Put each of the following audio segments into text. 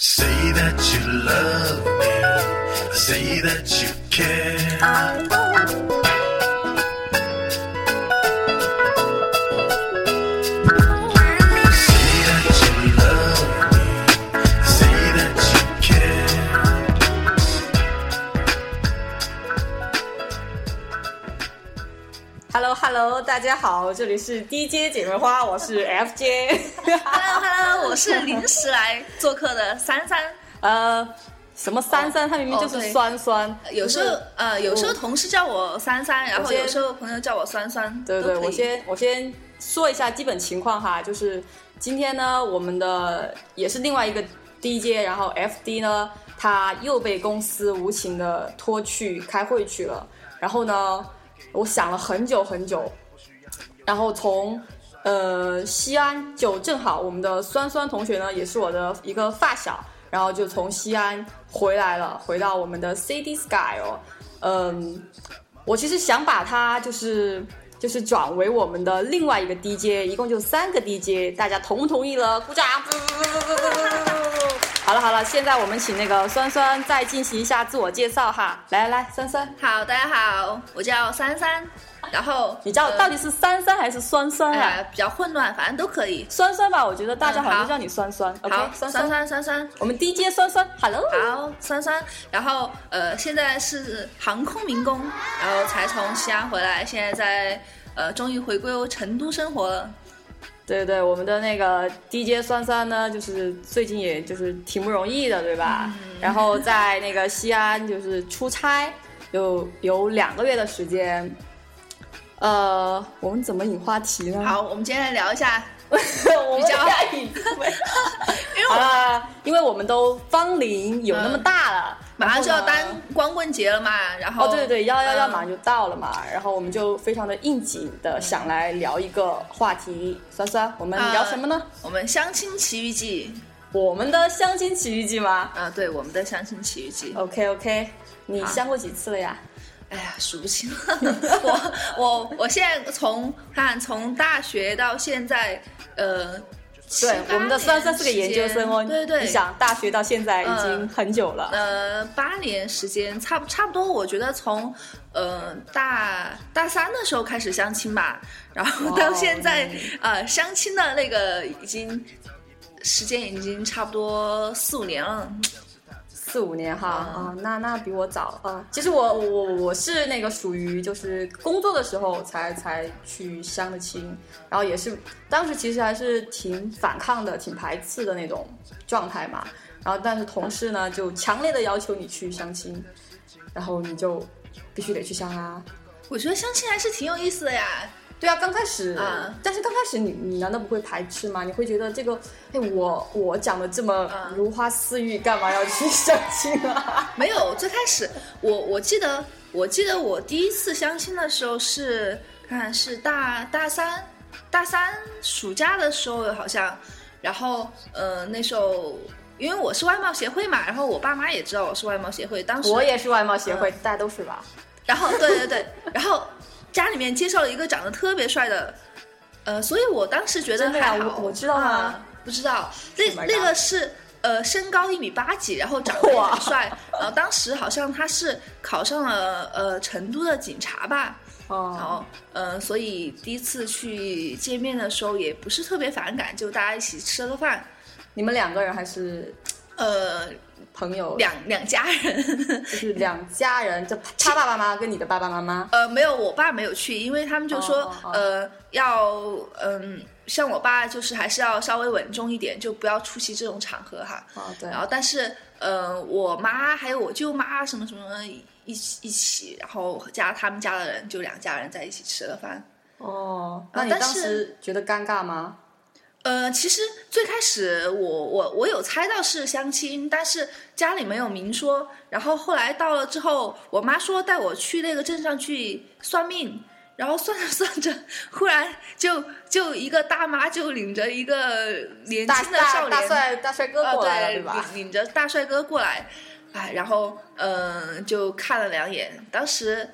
Say that you love me. Say that you care. 大家好，这里是 DJ 姐妹花，我是 FJ。Hello Hello，我是临时来做客的珊珊。呃，什么珊珊？她明明就是酸酸。有时候呃，有时候同事叫我珊珊，然后有时候朋友叫我酸酸。对对，我先我先说一下基本情况哈，就是今天呢，我们的也是另外一个 DJ，然后 FD 呢，他又被公司无情的拖去开会去了。然后呢，我想了很久很久，然后从呃西安就正好我们的酸酸同学呢，也是我的一个发小，然后就从西安回来了，回到我们的 City Sky 哦，嗯，我其实想把它就是就是转为我们的另外一个 DJ，一共就三个 DJ，大家同不同意了？鼓掌！好了好了，现在我们请那个酸酸再进行一下自我介绍哈。来来来，酸酸，好，大家好，我叫珊珊。然后你叫呃到底是酸酸还是酸酸啊？哎比较混乱，反正都可以。酸酸吧，我觉得大家好像都叫你酸酸。好，酸酸酸酸酸。我们 DJ 酸酸，Hello。好，酸酸，然后呃，现在是航空民工，然后才从西安回来，现在在呃，终于回归成都生活了。对对，我们的那个 DJ 酸酸呢，就是最近也就是挺不容易的，对吧？然后在那个西安就是出差，有有两个月的时间。呃，我们怎么引话题呢？好，我们今天来聊一下，比较要引 好了，因为我们都芳龄有那么大了，马上就要当光棍节了嘛，然后哦，对对对，幺幺幺嗯马上就到了嘛，然后我们就非常的应景的想来聊一个话题，酸酸，我们聊什么呢？我们相亲奇遇记我们的相亲奇遇记吗啊，对，我们的相亲奇遇记。？OK OK，你相过几次了呀？哎呀，数不清 了。我我我现在从看从大学到现在，呃，对，我们的算算是个研究生哦，对对，你想大学到现在已经嗯很久了，呃，八年时间，差不差不多。我觉得从呃大大三的时候开始相亲吧，然后到现在，呃，相亲的那个已经时间已经差不多四五年了。四五年哈嗯啊，那那比我早啊。其实我我我是那个属于就是工作的时候才才去相的亲，然后也是当时其实还是挺反抗的、挺排斥的那种状态嘛。然后但是同事呢就强烈的要求你去相亲，然后你就必须得去相啊。我觉得相亲还是挺有意思的呀。对啊，刚开始，啊但是刚开始你你难道不会排斥吗？你会觉得这个，哎，我我讲的这么啊如花似玉，干嘛要去相亲啊？没有，最开始我我记得我记得我第一次相亲的时候是看是大大三大三暑假的时候好像，然后呃那时候因为我是外貌协会嘛，然后我爸妈也知道我是外貌协会，当时我也是外貌协会，嗯大家都是吧？然后对对对，然后家里面介绍了一个长得特别帅的，呃，所以我当时觉得真的呀？还好，我我知道吗啊不知道，那、Oh 那个是。呃，身高一米八几，然后长得也很帅，然后当时好像他是考上了呃成都的警察吧，哦。然哦，后呃，所以第一次去见面的时候也不是特别反感，就大家一起吃了个饭，你们两个人还是呃，朋友？两两家人，就是两家人，就他爸爸妈妈跟你的爸爸妈妈。呃，没有，我爸没有去，因为他们就说，哦哦哦呃，要嗯，像我爸就是还是要稍微稳重一点，就不要出席这种场合哈。哦，对然，后，但是呃，我妈还有我舅妈什么什么一起一起，然后加他们家的人，就两家人在一起吃了饭。哦，那你当时觉得尴尬吗？呃，其实最开始我我我有猜到是相亲，但是家里没有明说。然后后来到了之后，我妈说带我去那个镇上去算命，然后算着算着，忽然就就一个大妈就领着一个年轻的少年，大大帅大帅哥啊过来了，对，对吧？领领着大帅哥过来，哎，然后嗯、呃就看了两眼，当时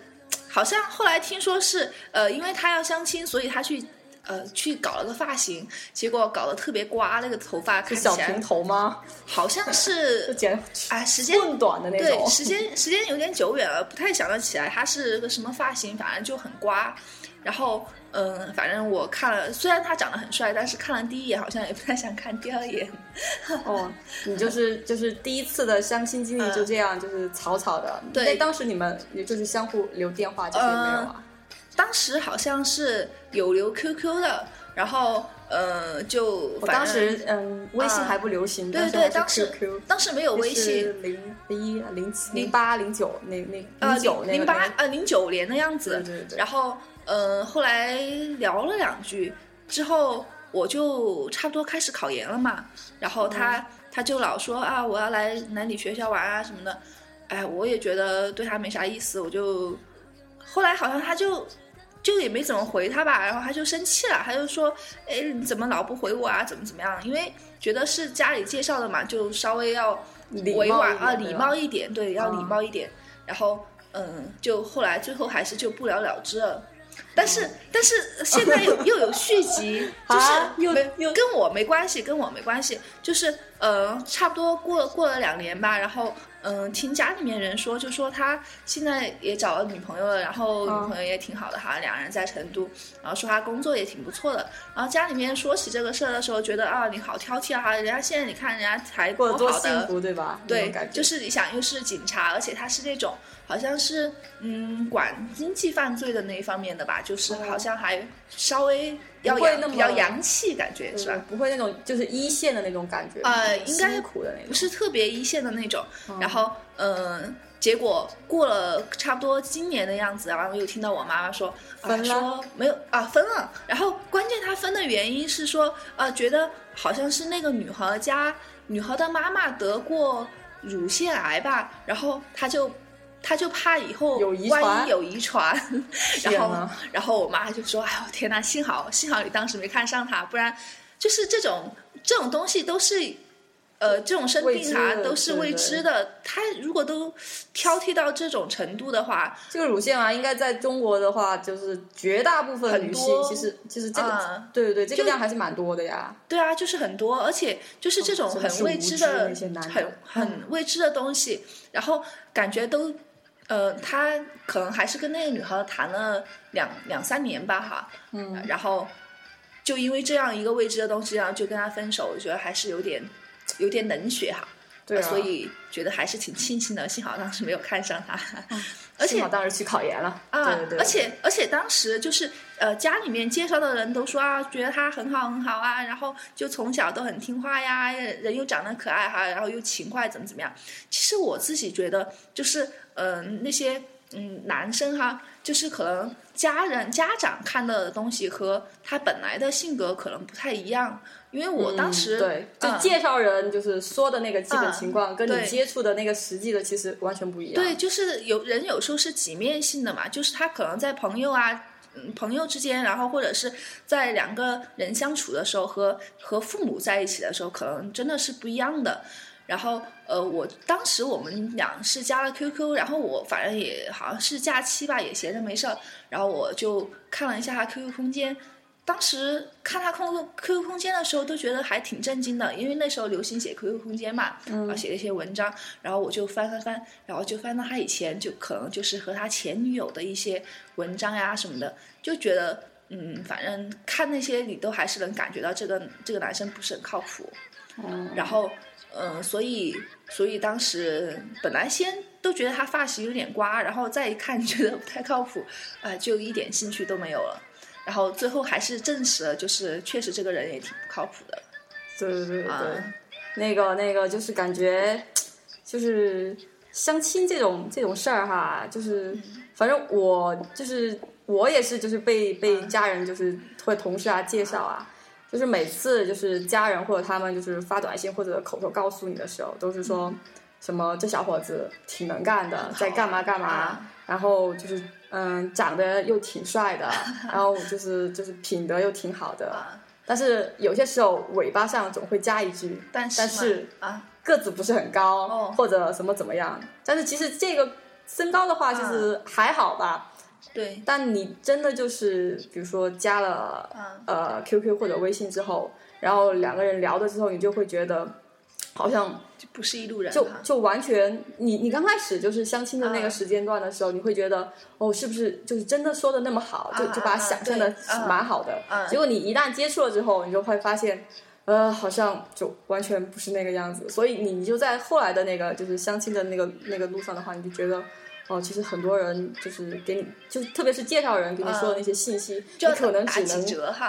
好像后来听说是呃，因为他要相亲，所以他去呃去搞了个发型，结果搞得特别刮，那个头发看起来小平头吗？好像 就是剪啊时间更短的那对种。时间时间有点久远了，不太想得起来他是个什么发型，反正就很刮。然后嗯，反正我看了，虽然他长得很帅，但是看了第一眼好像也不太想看第二眼。哦，你就是 就是第一次的相亲经历就这样，就是草草的。嗯对那当时你们也就是相互留电话这些没有啊？当时好像是有留 QQ 的，然后呃就我当反正时嗯，微信还不流行，对对，当当时。当时没有微信，零一、零七、零八、零九那那呃零九那个零八年呃零九年的样子，对对对然后呃后来聊了两句之后，我就差不多开始考研了嘛，然后他、嗯他就老说啊我要来男理学校玩啊什么的，哎我也觉得对他没啥意思，我就后来好像他就。就也没怎么回他吧，然后他就生气了，他就说：“哎，你怎么老不回我啊？怎么怎么样？因为觉得是家里介绍的嘛，就稍微要委婉啊，礼貌一点，对，要礼嗯貌一点。然后，嗯，就后来最后还是就不了了之了。但是，但是现在有 又有续集，就是啊又没又跟我没关系，跟我没关系。就是，呃，差不多过过了两年吧，然后，嗯、听家里面人说，就说他现在也找了女朋友了，然后嗯女朋友也挺好的哈，两人在成都，然后说他工作也挺不错的。然后家里面说起这个事儿的时候，觉得啊，你好挑剔啊，人家现在你看人家才过得多幸福，对吧？对就是你想又是警察，而且他是那种好像是嗯管经济犯罪的那一方面的吧，就是好像还稍微要不会那么洋比较洋气，感觉是吧？不会那种就是一线的那种感觉，呃应该苦的那种，不是特别一线的那种。然后嗯、呃结果过了差不多今年的样子，然后又听到我妈妈说，啊、分了说没有啊分了。然后关键她分的原因是说，呃，觉得好像是那个女孩家女孩的妈妈得过乳腺癌吧，然后她就。她就怕以后有遗万一有遗传，然后然后我妈就说：“哎呦天呐，幸好幸好你当时没看上他，不然就是这种这种东西都是，呃，这种生病啊都是未知的。他如果都挑剔到这种程度的话，这个乳腺癌应该在中国的话，就是绝大部分女性其实其实这个、啊对对对，这个量还是蛮多的呀。对啊，就是很多，而且就是这种很未知的很很未知的东西，然后感觉都。呃，他可能还是跟那个女孩谈了两两三年吧，哈，嗯，然后就因为这样一个未知的东西，然后就跟他分手，我觉得还是有点有点冷血哈。对啊，所以觉得还是挺庆幸的，幸好当时没有看上他，而且幸好当时去考研了啊，对对对，而且而且当时就是呃家里面介绍的人都说啊，觉得他很好很好啊，然后就从小都很听话呀，人又长得可爱哈，然后又勤快，怎么怎么样。其实我自己觉得就是嗯、呃、那些嗯男生哈，就是可能家人家长看到的东西和他本来的性格可能不太一样，因为我当时、嗯、对，就嗯介绍人就是说的那个基本情况，跟你接触的那个实际的其实完全不一样。对，就是有人有时候是几面性的嘛，就是他可能在朋友啊。嗯，朋友之间，然后或者是在两个人相处的时候，和和父母在一起的时候，可能真的是不一样的。然后，呃，我当时我们俩是加了 QQ，然后我反正也好像是假期吧，也闲着没事儿，然后我就看了一下他 QQ 空间。当时看他空 QQ 空间的时候，都觉得还挺震惊的，因为那时候流行写 QQ 空间嘛，然后写了一些文章，然后我就翻翻翻，然后就翻到他以前就可能就是和他前女友的一些文章呀什么的，就觉得嗯，反正看那些你都还是能感觉到这个这个男生不是很靠谱，嗯，然后嗯、呃，所以所以当时本来先都觉得他发型有点刮，然后再一看觉得不太靠谱，啊、呃，就一点兴趣都没有了。然后最后还是证实了，就是确实这个人也挺不靠谱的。对对对对，啊那个那个就是感觉，就是相亲这种这种事儿哈，就是反正我就是我也是就是被被家人就是或者同事啊介绍啊，就是每次就是家人或者他们就是发短信或者口头告诉你的时候，都是说什么这小伙子挺能干的，在干嘛干嘛，然后就是。嗯，长得又挺帅的，然后就是就是品德又挺好的，但是有些时候尾巴上总会加一句，但是但是啊，个子不是很高，哦。或者什么怎么样。但是其实这个身高的话，就是还好吧，对，但你真的就是，比如说加了嗯呃 QQ 或者微信之后，然后两个人聊的之后，你就会觉得好像就不是一路人。就就完全，你你刚开始就是相亲的那个嗯时间段的时候，你会觉得哦，是不是就是真的说的那么好，就啊就把想象的蛮好的。啊结果你一旦接触了之后，你就会发现，呃，好像就完全不是那个样子。所以你你就在后来的那个就是相亲的那个那个路上的话，你就觉得。哦，其实很多人就是给你，就特别是介绍人给你说的那些信息，就你可能只能。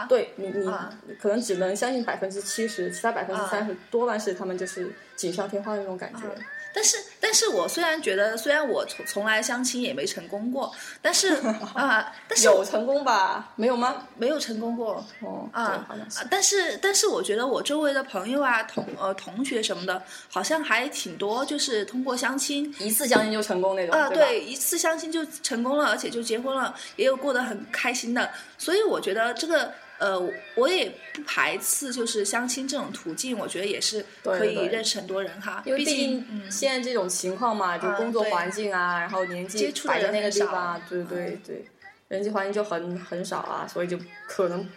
对你，你啊可能只能相信百分之七十，其他百分之三十多半是他们就是锦上添花的那种感觉。但是，但是我虽然觉得，虽然我从从来相亲也没成功过，但是 啊、但是有成功吧？没有吗？没有成功过哦，啊但是，但是我觉得我周围的朋友啊、同呃同学什么的，好像还挺多，就是通过相亲一次相亲就成功那种，啊，对，一次相亲就成功了，而且就结婚了，也有过得很开心的。所以我觉得这个呃，我也不排斥就是相亲这种途径，我觉得也是可以认识很多人哈。因为毕毕竟竟现在这种情况嘛，就工作环境啊，然后年纪摆在那个地方啊，对对对，人际环境就很很少啊，所以就可能。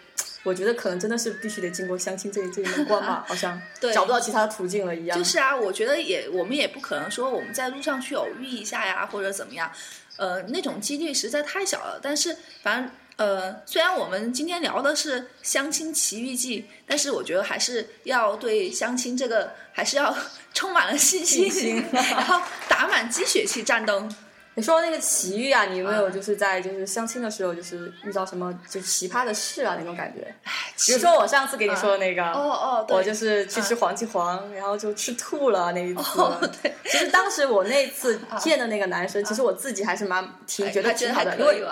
我觉得可能真的是必须得经过相亲这这一门关吧，好像对找不到其他的途径了一样。就是啊，我觉得也我们也不可能说我们在路上去偶遇一下呀，或者怎么样，呃，那种几率实在太小了。但是反正呃，虽然我们今天聊的是相亲奇遇记，但是我觉得还是要对相亲这个还是要 充满了信心，信心 然后打满鸡血去战斗。你说那个奇遇啊，你有没有就是在就是相亲的时候，就是遇到什么就奇葩的事啊那种感觉？比如说我上次给你说的那个，哦哦，对，我就是去吃黄记煌，然后就吃吐了那一次。哦对，其实当时我那次见的那个男生，其实我自己还是蛮挺觉得挺好的，因为？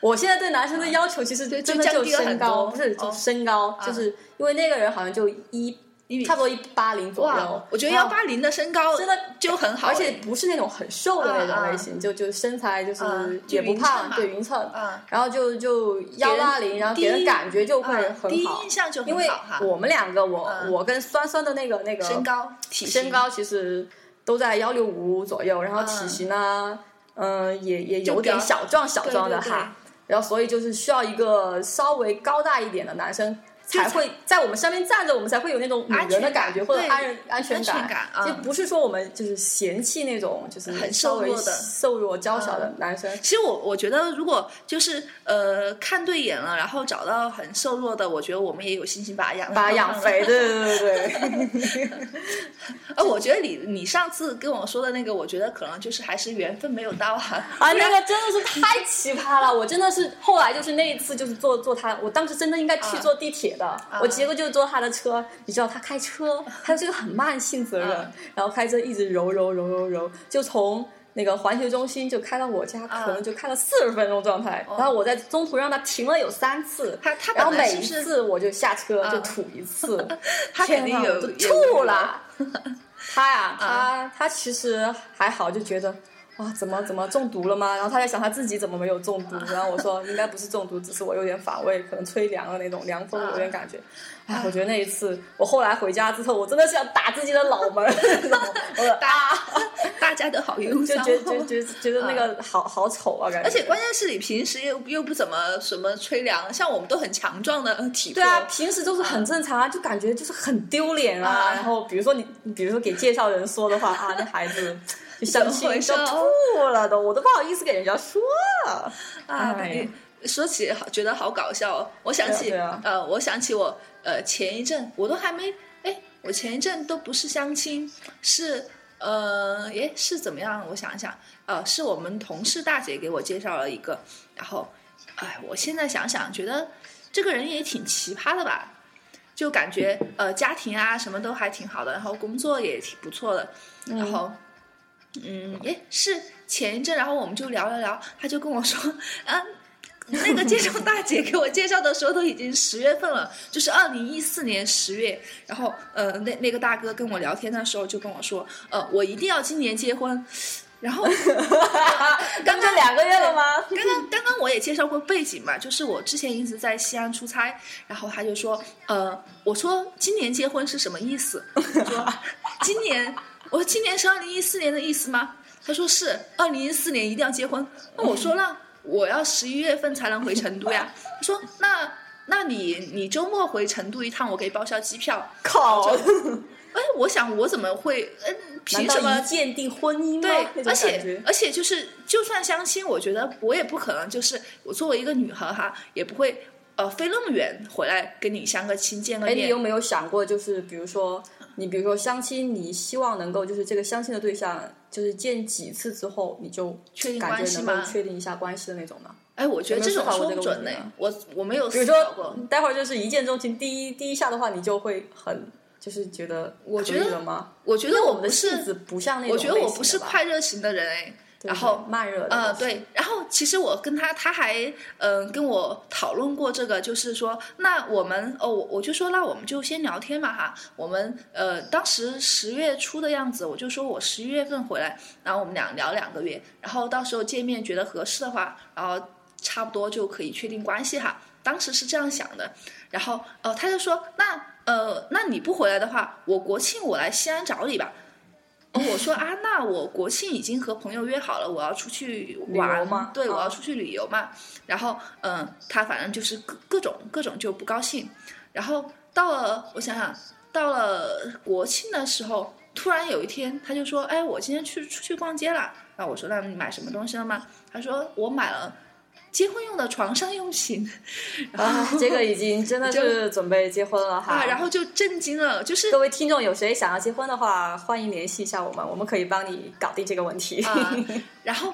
我现在对男生的要求其实真的就身高，多不是就哦。身高，就是因为那个人好像就一一米差不多一八零左右，，我觉得幺八零的身高真的就很好，而且不是那种很瘦的那种类型，就就身材就是也不胖，对匀称，嗯。然后就就幺八零，然后给人感觉就会嗯第一很好印，象就因为很好哈。我们两个，我嗯。我跟酸酸的那个那个身高、体身高其实都在幺六五左右，然后体型呢，嗯，也也有点小壮小壮的哈，然后所以就是需要一个稍微高大一点的男生。才会在我们身边站着，我们才会有那种女人的感觉，或者安人安全安全感啊就不是说我们就是嫌弃那种就是很瘦弱的瘦弱娇小的男生。其实我我觉得，如果就是呃看对眼了，然后找到很瘦弱的，我觉得我们也有信心把他养把他养肥，对对对对，呃，我觉得你你上次跟我说的那个，我觉得可能就是还是缘分没有到啊。啊，那个真的是太奇葩了！我真的是后来就是那一次就是坐坐他，我当时真的应该去坐地铁的，我结果就坐他的车。你知道他开车，他是个很慢性责任，嗯然后开车一直揉揉揉揉揉，就从。那个环球中心就开到我家，可能就开了四十分钟状态。然后我在中途让他停了有三次，他他然后每一次我就下车就嗯吐一次，他肯定有吐了。他呀，他他其实还好，就觉得哇，怎么怎么中毒了吗？然后他在想他自己怎么没有中毒，然后我说应该不是中毒，只是我有点反胃，可能吹凉了那种凉风有点感觉。哎，我觉得那一次，我后来回家之后，我真的是要打自己的脑门 我说啊，大家都好忧伤，就觉觉觉觉得那个好好丑啊，感觉。而且关键是你平时又又不怎么什么吹凉，像我们都很强壮的体魄。对啊，平时都是很正常啊，就感觉就是很丢脸啊。啊然后比如说你，比如说给介绍人说的话啊，那孩子就相亲都吐了都，我都不好意思给人家说。啊，哎你说起好觉得好搞笑哦。我想起、呃，我想起我呃前一阵我都还没哎，我前一阵都不是相亲，是呃诶是怎么样？我想一想，呃，是我们同事大姐给我介绍了一个，然后哎，我现在想想觉得这个人也挺奇葩的吧。就感觉呃家庭啊什么都还挺好的，然后工作也挺不错的，然后嗯，诶，是前一阵，然后我们就聊了聊，他就跟我说，啊，那个介绍大姐给我介绍的时候都已经十月份了，就是二零一四年十月，然后呃，那那个大哥跟我聊天的时候就跟我说，呃，我一定要今年结婚，然后 刚刚两个月了吗？刚刚刚刚我也介绍过背景嘛，就是我之前一直在西安出差，然后他就说，呃，我说今年结婚是什么意思？他说今年，我说今年是二零一四年的意思吗？他说是二零一四年一定要结婚。那我说那我要十一月份才能回成都呀。他说那那你你周末回成都一趟，我可以报销机票。靠！哎，我想我怎么会？嗯，凭什么？鉴定婚姻吗？对而且而且就是，就算相亲，我觉得我也不可能，就是我作为一个女孩哈，也不会呃飞那么远回来跟你相个亲见个哎，你有。没有想过，就是比如说，你比如说相亲，你希望能够就是这个相亲的对象，就是见几次之后，你就确定感关系吗确定一下关系的那种呢？哎，我觉得这种说不准呢我我没有比如思考过说。，待会儿就是一见钟情，第一第一下的话，你就会很就是觉得我觉得了吗？我觉得我们的性子不像那种我觉得我不是快热型的人哎。对然后慢热的，呃，，对，然后其实我跟他，他还嗯、呃跟我讨论过这个，就是说，那我们哦，我我就说，那我们就先聊天嘛哈，我们呃当时十月初的样子，我就说我十一月份回来，然后我们俩聊两个月，然后到时候见面觉得合适的话，然后差不多就可以确定关系哈。当时是这样想的，然后呃他就说，那呃那你不回来的话，我国庆我来西安找你吧。哦我说啊，那我国庆已经和朋友约好了，我要出去玩对，我啊要出去旅游嘛。然后，嗯，他反正就是各各种各种就不高兴。然后到了，我想想，到了国庆的时候，突然有一天，他就说：“哎，我今天去出去逛街了。”那我说：“那你买什么东西了吗？”他说：“我买了结婚用的床上用品。”啊，这个已经真的是准备结婚了哈。啊，然后就震惊了，就是各位听众有谁想要结婚的话，欢迎联系一下我们，我们可以帮你搞定这个问题。啊，然后，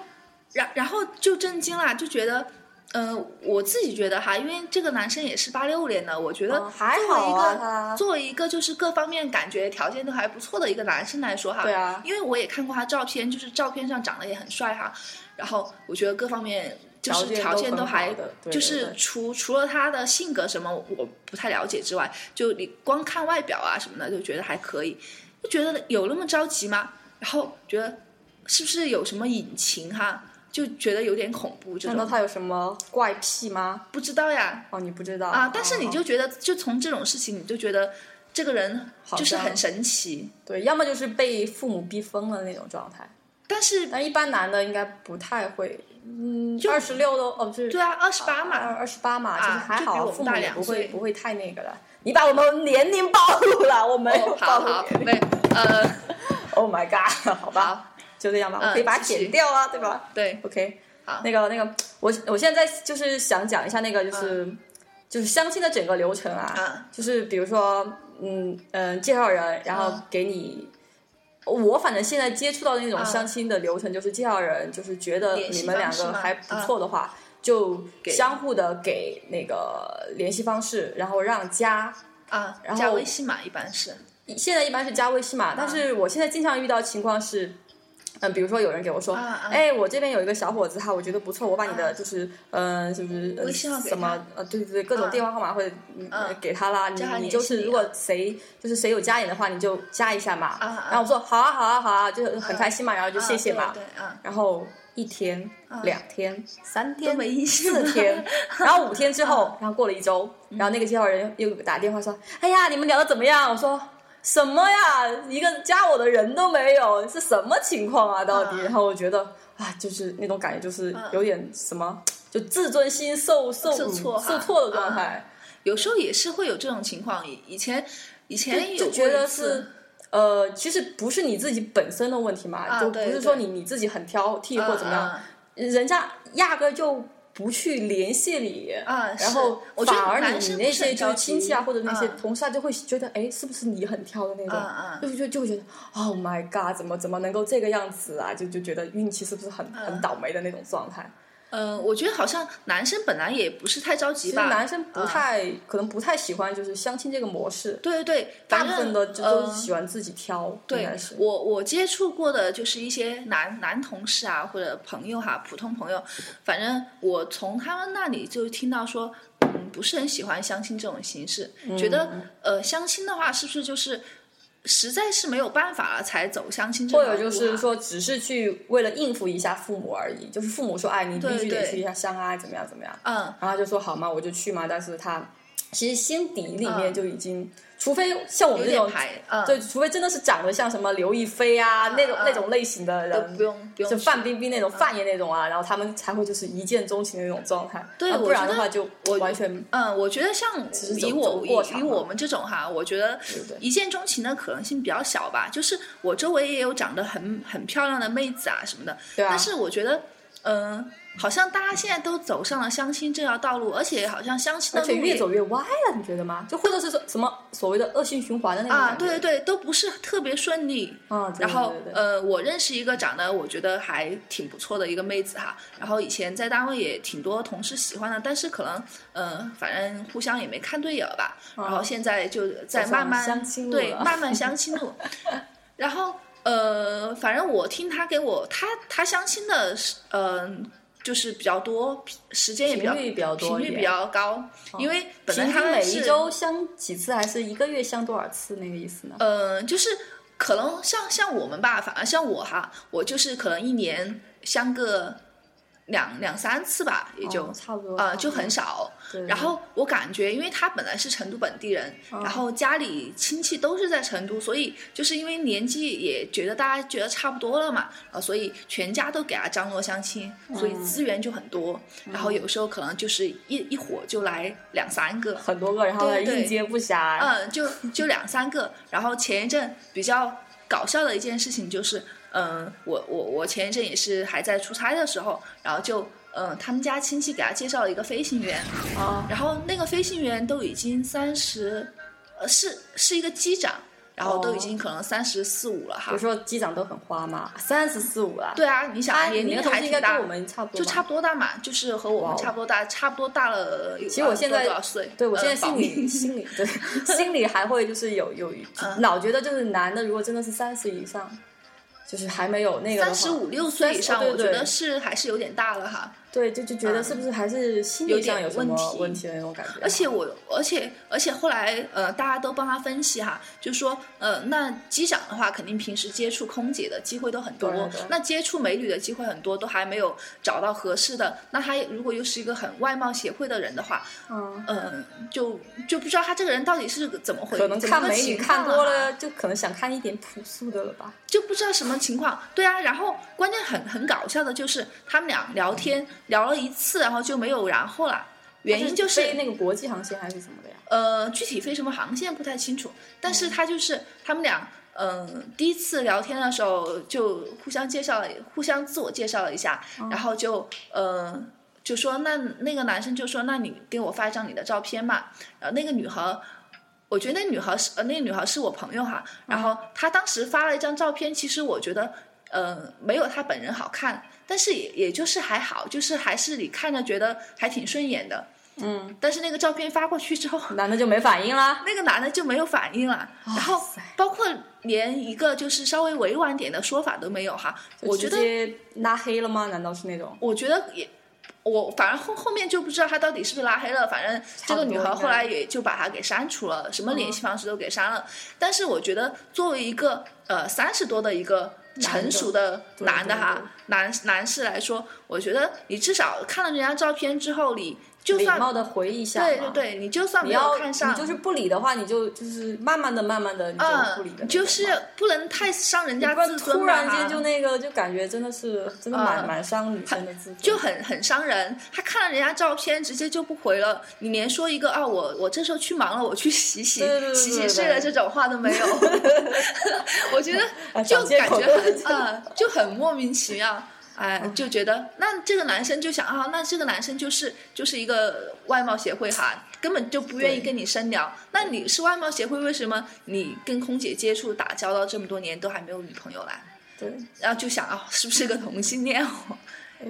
然然后就震惊了，就觉得，呃，我自己觉得哈，因为这个男生也是八六年的，我觉得哦还作为一好啊个、作为一个就是各方面感觉条件都还不错的一个男生来说哈，对啊因为我也看过他照片，就是照片上长得也很帅哈，然后我觉得各方面。就是条条件都还就是除除了他的性格什么我不太了解之外，就你光看外表啊什么的，就觉得还可以，就觉得有那么着急吗？然后觉得是不是有什么隐情哈？就觉得有点恐怖，这种难道他有什么怪癖吗？不知道呀哦，你不知道啊！但是你哦就觉得，就从这种事情，你就觉得这个人好就是很神奇。对，要么就是被父母逼疯了那种状态，但是但一般男的应该不太会。嗯，二十六都哦，不是对啊，二十八二嘛，二十八嘛，啊就是还好，父母也不会不会太那个了。你把我们年龄暴露了，我没有露，年龄。对，呃，Oh my god！好吧，就这样吧，嗯我可以把它剪掉啊，对吧对，？OK，好那个那个，我我现在就是想讲一下那个就是、就是相亲的整个流程啊，嗯就是比如说嗯嗯、介绍人，然后嗯给你。我反正现在接触到的那种嗯相亲的流程，就是介绍人就是觉得你们两个还不错的话，就给相互的给那个联系方式，然后让加。啊，然后加微信嘛，一般是现在一般是加微信嘛，但是我现在经常遇到情况是，嗯，比如说有人给我说，哎，我这边有一个小伙子哈，我觉得不错，我把你的就是，嗯、就是呃微信号给什么呃，对对对，各种啊。电话号码或者嗯呃给他啦，你你就是如果谁就是谁有加你的话，你就加一下嘛。啊啊。然后我说好啊好啊好啊，就是很开心嘛，然后就谢谢嘛。啊对对啊，然后一天、两天、三天、四天，然后五天之后，然后过了一周，然后那个介绍人又打电话说：“哎呀，你们聊的怎么样？”我说：“什么呀，一个加我的人都没有，是什么情况啊？到底？”嗯然后我觉得啊，就是那种感觉，就是有点什么，就自尊心受受受挫受挫的状态。有时候也是会有这种情况。以以前以前有就觉得是，呃，其实不是你自己本身的问题嘛，就不是说你你自己很挑剔或怎么样，嗯人家压根儿就不去联系你，啊然后反而你你那些就是亲戚啊或者那些嗯同事啊就会觉得，哎，是不是你很挑的那种，就就就会觉得，Oh my god，怎么怎么能够这个样子啊？就就觉得运气是不是很嗯很倒霉的那种状态？呃，我觉得好像男生本来也不是太着急其实吧，男生不嗯太可能不太喜欢就是相亲这个模式，对对对，大部分的就呃都喜欢自己挑，应对。我我接触过的就是一些男男同事啊，或者朋友哈、普通朋友，反正我从他们那里就听到说，嗯，不是很喜欢相亲这种形式，觉得嗯呃相亲的话是不是就是实在是没有办法了才走相亲这或者就是说，只是去为了应付一下父母而已，就是父母说，哎，你必须得去一下相啊，怎么样怎么样，嗯。然后他就说好嘛，我就去嘛，但是他其实心底里面嗯。就已经，除非像我们这种，对，除非真的是长得像什么刘亦菲啊、那种嗯。那种类型的人不，用不用就范冰冰那种、范爷那种啊，然后他们才会就是一见钟情的那种状态。对不然的话就我完全嗯，我觉得像以我以以我们这种哈，我觉得一见钟情的可能性比较小吧。就是我周围也有长得很很漂亮的妹子啊什么的，对啊。但是我觉得，嗯、好像大家现在都走上了相亲这条道路，而且好像相亲的路也走越歪了，你觉得吗？就或者是说什么所谓的恶性循环的那种啊，对对对，都不是特别顺利。啊，对然后呃，我认识一个长得我觉得还挺不错的一个妹子哈，然后以前在单位也挺多同事喜欢的，但是可能呃，反正互相也没看对眼儿吧，然后现在就在慢慢相亲路对慢慢相亲路，然后呃，反正我听他给我他他相亲的是嗯、就是比较多，时间也比较频率比较多频率比较高，因为本来平他们每一周相几次，还是一个月相多少次那个意思呢？呃，就是可能像像我们吧，反而像我哈，我就是可能一年相个两两三次吧，也就、哦差不多呃就很少。然后我感觉，因为他本来是成都本地人，哦然后家里亲戚都是在成都，所以就是因为年纪也觉得大家觉得差不多了嘛，啊，所以全家都给他张罗相亲，所以嗯资源就很多。然后有时候可能就是一一伙就来两三个，很多个，然后应接不暇。嗯，就就两三个。然后前一阵比较搞笑的一件事情就是，嗯，我我我前一阵也是还在出差的时候，然后就嗯，他们家亲戚给他介绍了一个飞行员，啊，然后那个飞行员都已经三十，呃，是是一个机长，然后都已经可能三十四五了哈比如。说机长都很花嘛，三十四五了。对啊，你他想年龄还挺大我，们差不多，就差不多大嘛，就是和我们差不多大，差不多大了其实我现在多少岁？对我现在心里、心里对 心里还会就是有有嗯老觉得就是男的如果真的是三十以上，就是还没有那个三十五六岁以上，30对对我觉得是还是有点大了哈。对，就就觉得是不是还是心理上有什么有问题问题的那种感觉。而且我，而且而且后来，呃，大家都帮他分析哈，就说，呃，那机长的话，肯定平时接触空姐的机会都很多，对对那接触美女的机会很多，都还没有找到合适的。那他如果又是一个很外貌协会的人的话，嗯，嗯、就就不知道他这个人到底是怎么回事，可能看美女看多了，就可能想看一点朴素的了吧。就不知道什么情况。对啊，然后关键很很搞笑的就是他们俩聊天聊了一次，然后就没有然后了。原因就是飞那个国际航线还是什么的呀？呃，具体飞什么航线不太清楚，但是他就是他们俩，嗯、第一次聊天的时候就互相介绍了，互相自我介绍了一下，然后就呃就说那那个男生就说那你给我发一张你的照片嘛，然后那个女孩。我觉得那女孩是呃，那个女孩是我朋友哈，然后她当时发了一张照片，其实我觉得呃没有他本人好看，但是也也就是还好，就是还是你看着觉得还挺顺眼的，嗯，但是那个照片发过去之后，男的就没反应啦。那个男的就没有反应了，然后包括连一个就是稍微委婉点的说法都没有哈。我觉得，就直接拉黑了吗？难道是那种？我觉得也，我反正后后面就不知道他到底是不是拉黑了，反正这个女孩后来也就把他给删除了，什么联系方式都给删了。但是我觉得作为一个呃三十多的一个成熟的男的哈男男士来说，我觉得你至少看了人家照片之后，你就算礼貌的回一下嘛。对对对，你就算没有看上，你就是不理的话，你就就是慢慢的、慢慢的，你就不理的那种嘛、嗯，就是不能太伤人家自尊突然间就那个，就感觉真的是真的蛮、嗯蛮伤女生的自尊，就很很伤人。他看了人家照片，直接就不回了，你连说一个啊，我我这时候去忙了，我去洗洗洗洗睡了这种话都没有。我觉啊得就感觉很啊、就很莫名其妙。哎，嗯就觉得那这个男生就想啊，那这个男生就是就是一个外貌协会哈，根本就不愿意跟你深聊。那你是外貌协会，为什么你跟空姐接触打交道这么多年都还没有女朋友来？对，然后就想啊，是不是个同性恋哦？哎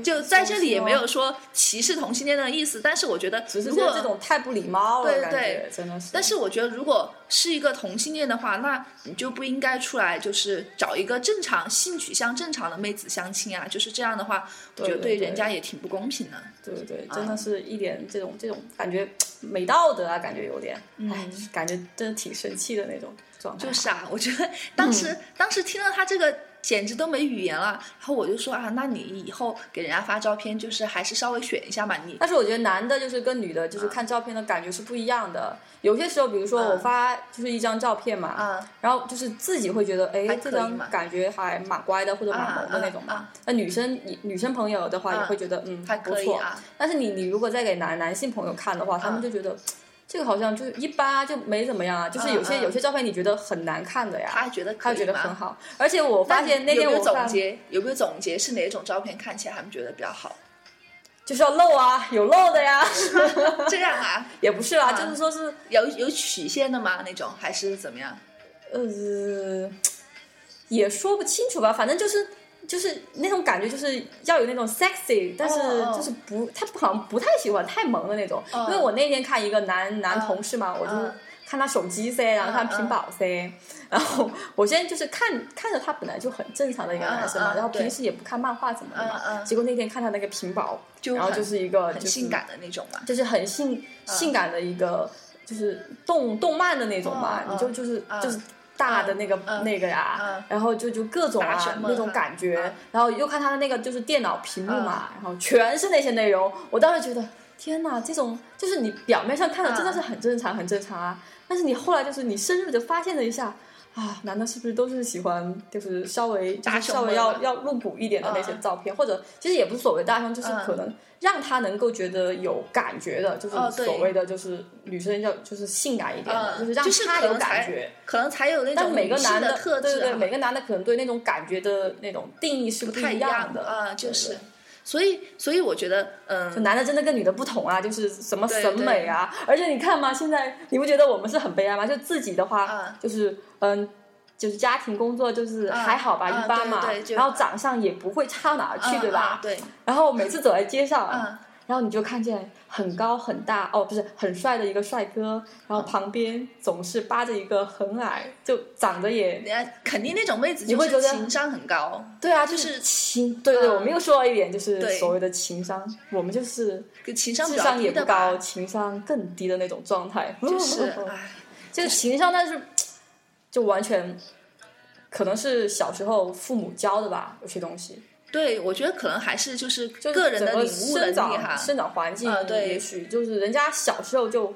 就在这里也没有说歧视同性恋的意思，但是我觉得，只是如果这种太不礼貌了，对对真的是。但是我觉得，如果是一个同性恋的话，那你就不应该出来，就是找一个正常性取向正常的妹子相亲啊。就是这样的话，我觉得对对人家也挺不公平的。对对对，啊真的是一点这种这种感觉没道德啊，感觉有点，哎、感觉真的挺生气的那种状态。就是啊，我觉得当时、当时听到他这个简直都没语言了。然后我就说啊，那你以后给人家发照片，就是还是稍微选一下嘛，你但是我觉得男的就是跟女的，就是看照片的感觉是不一样的。有些时候，比如说我发就是一张照片嘛，啊然后就是自己会觉得，哎这张感觉还蛮乖的，或者蛮萌的那种嘛。那女生女生朋友的话，也啊会觉得，嗯，还不错。可以啊。但是你你如果再给男男性朋友看的话，他们就觉得。这个好像就是一般啊，就没怎么样啊。就是有些、嗯嗯有些照片你觉得很难看的呀，他觉得可他觉得很好。而且我发现那天我总结，有没有总结是哪种照片看起来他们觉得比较好？就是要露啊，有露的呀 这样啊，也不是啦，啊就是说是有有曲线的吗？那种还是怎么样？呃，也说不清楚吧，反正就是就是那种感觉，就是要有那种 sexy，但是就是不，他好像不太喜欢太萌的那种。哦。因为我那天看一个男男同事嘛，我就嗯看他手机噻，然后看屏保噻，然后我现在就是看看着他本来就很正常的一个男生嘛，然后平时也不看漫画什么的嘛，结果那天看他那个屏保，然后就是一个很性感的那种嘛。就是很性性感的一个，就是动动漫的那种嘛，嗯你就就是嗯。就是大的那个嗯那个呀嗯，然后就就各种啊那种感觉嗯，然后又看他的那个就是电脑屏幕嘛，然后全是那些内容，我当时觉得。天哪，这种就是你表面上看的真的是很正常，很正常啊。但是你后来就是你深入的发现了一下，啊，男的是不是都是喜欢就是稍微就大是稍微要要露骨一点的那些嗯照片，或者其实也不是所谓大胸，就是嗯可能让他能够觉得有感觉的，就是所谓的就是女生要就是性感一点的，嗯就是让他有感觉。可能才有那种但每个男的对对每个男的可能对那种感觉的那种定义是不不太一样的啊，就对是对。所以，所以我觉得，就嗯，男的真的跟女的不同啊，就是什么审美啊，而且你看嘛，现在你不觉得我们是很悲哀吗？就自己的话，嗯就是嗯。就是家庭工作就是还好吧，嗯一般嘛，然后长相也不会差哪儿去，嗯对吧？嗯对，然后每次走在街上，嗯然后你就看见很高很大哦，不是很帅的一个帅哥，然后旁边总是扒着一个很矮，就长得也肯定那种妹子就你会觉得是情商很高，对啊，就就是情，对对，嗯。我们又说到一点，就是所谓的情商，我们就是情商比较智商也不高，情商更低的那种状态，就是，唉，这个情商，但是就完全可能是小时候父母教的吧，有些东西。对，我觉得可能还是就是个人的领悟能力生长哈，生长环境，啊对。也许就是人家小时候就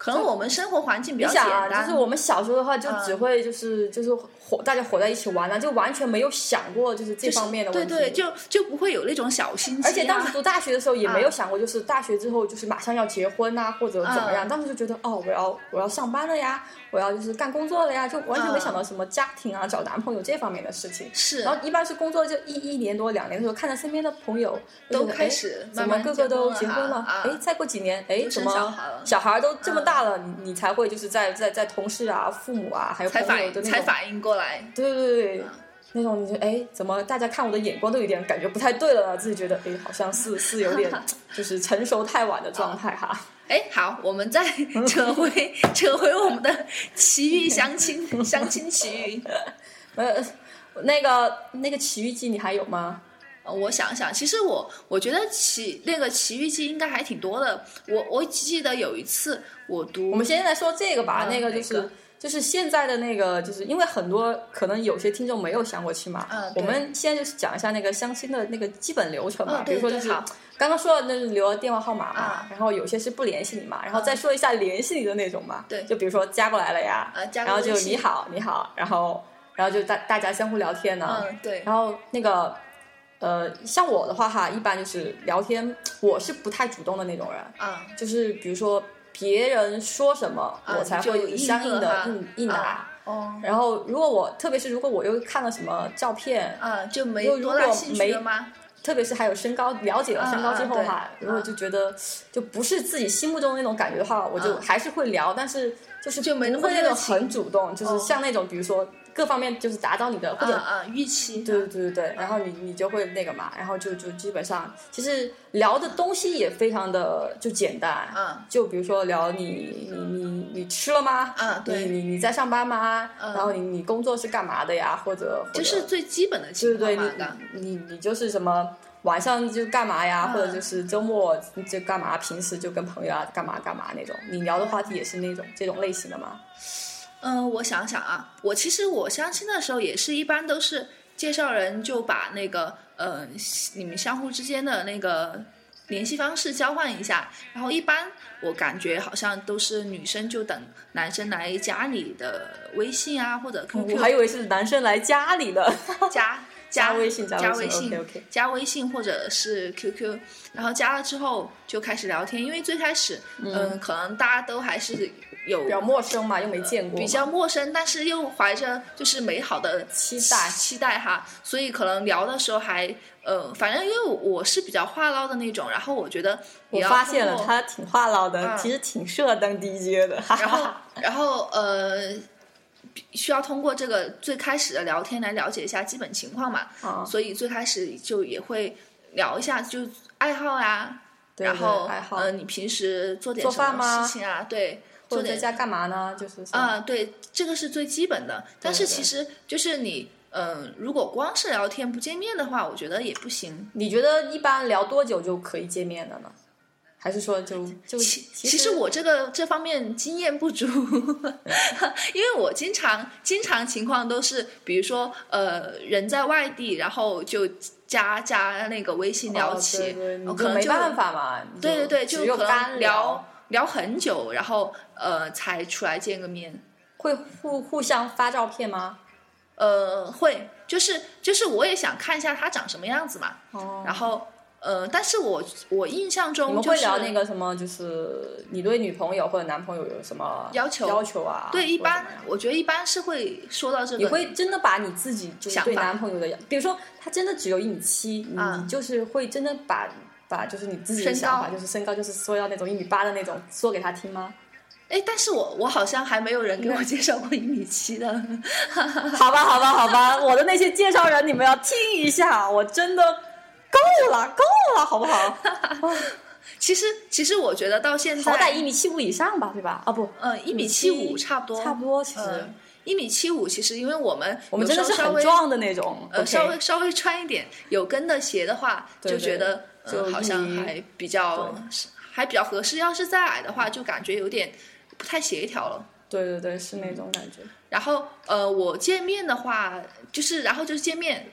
可能我们生活环境比较简单，就是我们小时候的话，就嗯只会就是就是活大家活在一起玩啊，就完全没有想过就是这方面的问题。对对，就就不会有那种小心机、啊，而且当时读大学的时候也没有啊想过，就是大学之后就是马上要结婚啊，或者怎么样。嗯当时就觉得哦，我要我要上班了呀，我要就是干工作了呀，就完全没嗯想到什么家庭啊、找男朋友这方面的事情。是然后一般是工作就一一年多两年的时候，看着身边的朋友都开始怎么个个都结结婚了？哎再过几年，哎怎么小孩都这么大了，你你才会就是在在在同事啊、父母啊，还有朋友的那种应才反应过来，对对对对，嗯那种你就哎，怎么大家看我的眼光都有点感觉不太对了呢？自己觉得哎，好像是是有点 就是成熟太晚的状态哈。哎，好，我们再扯回 扯回我们的奇遇相亲相亲奇遇。呃，那个那个奇遇记你还有吗？呃我想想，其实我我觉得奇那个奇遇记应该还挺多的。我我记得有一次我读，我们先来说这个吧，嗯那个就是。就是现在的那个，就是因为很多可能有些听众没有相过亲嘛，嗯我们现在就是讲一下那个相亲的那个基本流程嘛，嗯比如说就是刚刚说的那是留了电话号码嘛，嗯然后有些是不联系你嘛，然后再说一下联系你的那种嘛，对就比如说加过来了呀，啊加然后就你好你好，然后然后就大大家相互聊天呢，嗯对，然后那个呃像我的话哈，一般就是聊天，我是不太主动的那种人，嗯就是比如说别人说什么，啊我才会相应的应应答。啊哦然后，如果我特别是如果我又看了什么照片，啊就没有如多大果兴趣没了吗？特别是还有身高，了解了身高之后哈，嗯嗯如果就觉得就不是自己心目中的那种感觉的话，我就嗯还是会聊，但是就是就没那不会那种很主动，就是哦像那种比如说各方面就是达到你的或者预期对对对对对，然后你你就会那个嘛，然后就就基本上其实聊的东西也非常的就简单，嗯就比如说聊你你你你吃了吗？嗯对你你你在上班吗？嗯然后你你工作是干嘛的呀？或者就是最基本的对情对对况嘛，你你你就是什么晚上就干嘛呀？嗯或者就是周末就干嘛？平时就跟朋友啊干嘛干嘛那种？你聊的话题也是那种这种类型的吗？嗯，我想想啊，我其实我相亲的时候也是一般都是介绍人就把那个呃你们相互之间的那个联系方式交换一下，然后一般我感觉好像都是女生就等男生来加你的微信啊或者 QQ，我还以为是男生来加你的，加加微信加加微信加微信或者是 QQ，然后加了之后就开始聊天，因为最开始嗯、可能大家都还是有比较陌生嘛，又没见过嘛，比较陌生，但是又怀着就是美好的期待期待哈，所以可能聊的时候还呃，反正因为我是比较话唠的那种，然后我觉得我发现了他挺话唠的，嗯其实挺适合当 DJ 的，哈然后哈。然后呃，需要通过这个最开始的聊天来了解一下基本情况嘛，啊，所以最开始就也会聊一下就爱好啊、对对然后爱好呃，你平时做点什么事情啊？对，或做点者在家干嘛呢？就是说啊、对，这个是最基本的。但是其实就是你，嗯、如果光是聊天不见面的话，我觉得也不行。你觉得一般聊多久就可以见面的呢？还是说就就其实我这个这方面经验不足，因为我经常经常情况都是，比如说呃人在外地，然后就加加那个微信聊哦起，对对，你可能没办法嘛。对对对，就可干能聊聊很久，然后呃才出来见个面。会互互相发照片吗？呃，会，就是就是我也想看一下他长什么样子嘛。哦，然后呃，但是我我印象中就是们会聊那个什么？就是你对女朋友或者男朋友有什么要求要求啊？对，一般我觉得一般是会说到这个。你会真的把你自己就是对男朋友的，比如说他真的只有一米七，你就是会真的把把就是你自己的想法，就是身高，就是说要那种一米八的那种，说给他听吗？哎，但是我我好像还没有人给我介绍过一米七的。好吧，好吧，好吧，我的那些介绍人你们要听一下，我真的够了，够了，好不好？其实其实我觉得到现在，好歹一米七五以上吧，对吧？啊不，嗯一米七五差不多，差不多，其实、嗯一米七五，其实因为我们我们有真的是很壮的那种，呃稍微稍微穿一点有跟的鞋的话，对就觉得就呃好像还比较还比较合适。要是再矮的话，就感觉有点不太协调了。对对对，是那种感觉。然后呃，我见面的话，就是然后就是见面。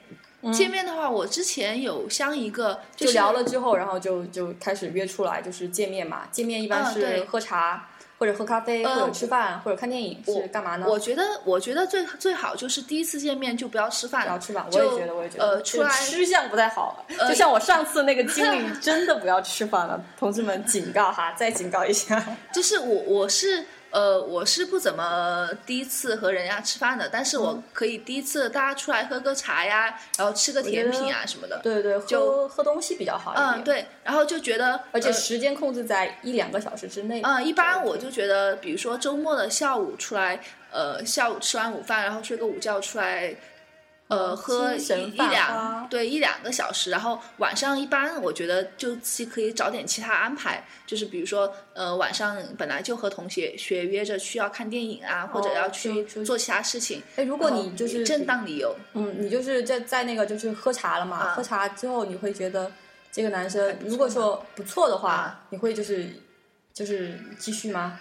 见面的话，我之前有相一个嗯就是聊了之后，然后就就开始约出来，就是见面嘛。见面一般是喝茶，或者喝咖啡，呃或者吃饭，或者看电影，是干嘛呢？我觉得，我觉得最最好就是第一次见面就不要吃饭，不要吃饭，我也觉得，我也觉得，呃，出来吃相不太好。呃就像我上次那个经历，真的不要吃饭了，同志们警告哈，再警告一下。就是我我是呃我是不怎么第一次和人家吃饭的，但是嗯我可以第一次大家出来喝个茶呀，然后吃个甜品啊什么的。对对，就喝喝东西比较好一点。嗯，，对，然后就觉得，而且呃时间控制在一两个小时之内。嗯，一般我就觉得，比如说周末的下午出来，呃，下午吃完午饭，然后睡个午觉出来，呃，嗯喝一两对一两个小时，然后晚上一般我觉得就自己可以找点其他安排，就是比如说，呃，晚上本来就和同学学约着去要看电影啊，或者要就去做其他事情，哎，如果你就是正当理由，嗯，你就是在在那个就是喝茶了嘛，啊喝茶之后你会觉得这个男生如果说不错的话，啊你会就是就是继续吗？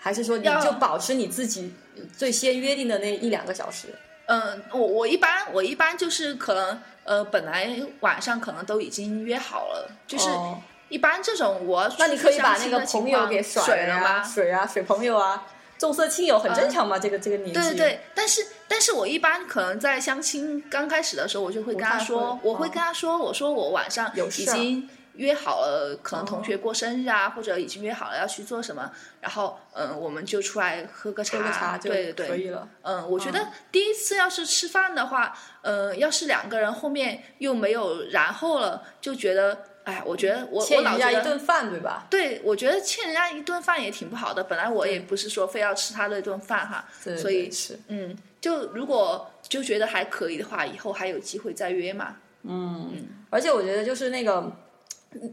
还是说你就保持你自己最先约定的那一两个小时？嗯，我我一般我一般就是可能呃，本来晚上可能都已经约好了，就是哦一般这种我要那你可以把那个朋友给甩了吗？水啊，水朋友啊，重色轻友很正常嘛，这个这个年纪。对对对，但是但是我一般可能在相亲刚开始的时候，我就会跟他说会，我会哦跟他说，我说我晚上已经约好了，可能同哦学过生日啊，或者已经约好了要去做什么，然后嗯，我们就出来喝个茶，喝个茶就对对对，可以了。嗯，我觉得第一次要是吃饭的话，呃，要是两个人后面又没有然后了，就觉得，哎，我觉得我欠人家一我老觉得。顿饭，对吧？对，我觉得欠人家一顿饭也挺不好的。本来我也不是说非要吃他的一顿饭哈，对所以是。嗯，就如果就觉得还可以的话，以后还有机会再约嘛。嗯而且我觉得就是那个，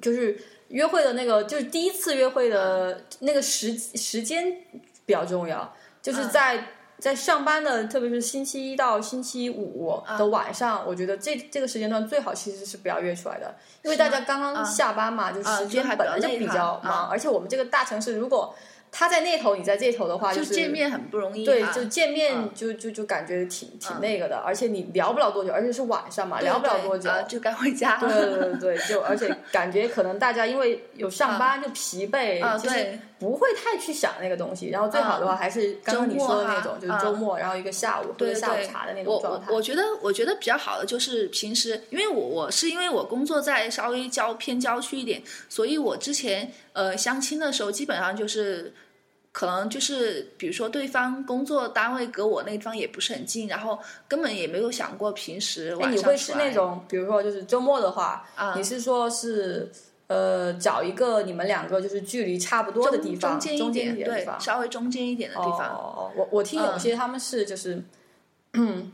就是约会的那个，就是第一次约会的那个时时间比较重要，就是在、在上班的，特别是星期一到星期五的晚上，我觉得这这个时间段最好其实是不要约出来的，因为大家刚刚？下班嘛，就是时间本来就比较忙，啊而且我们这个大城市如果。他在那头，你在这头的话，就是见面很不容易对，就见面嗯就就就感觉挺挺嗯那个的，而且你聊不了多久，而且是晚上嘛，对聊不了多久。呃就该回家对了。对对对，就而且感觉可能大家因为有上班就疲惫，就是啊对不会太去想那个东西。然后最好的话还是刚刚你说的那种，就是周末，然后一个下午喝对个下午茶的那种状态。我我觉得我觉得比较好的就是平时，因为我我是因为我工作在稍微郊偏郊区一点，所以我之前呃相亲的时候基本上就是。可能就是，比如说对方工作单位隔我那地方也不是很近，然后根本也没有想过平时哎，晚你会是那种，比如说就是周末的话，啊你是说是呃找一个你们两个就是距离差不多的地方，中间一点的地，方。稍微中间一点的地哦方。哦哦，我我听有嗯些他们是就是，嗯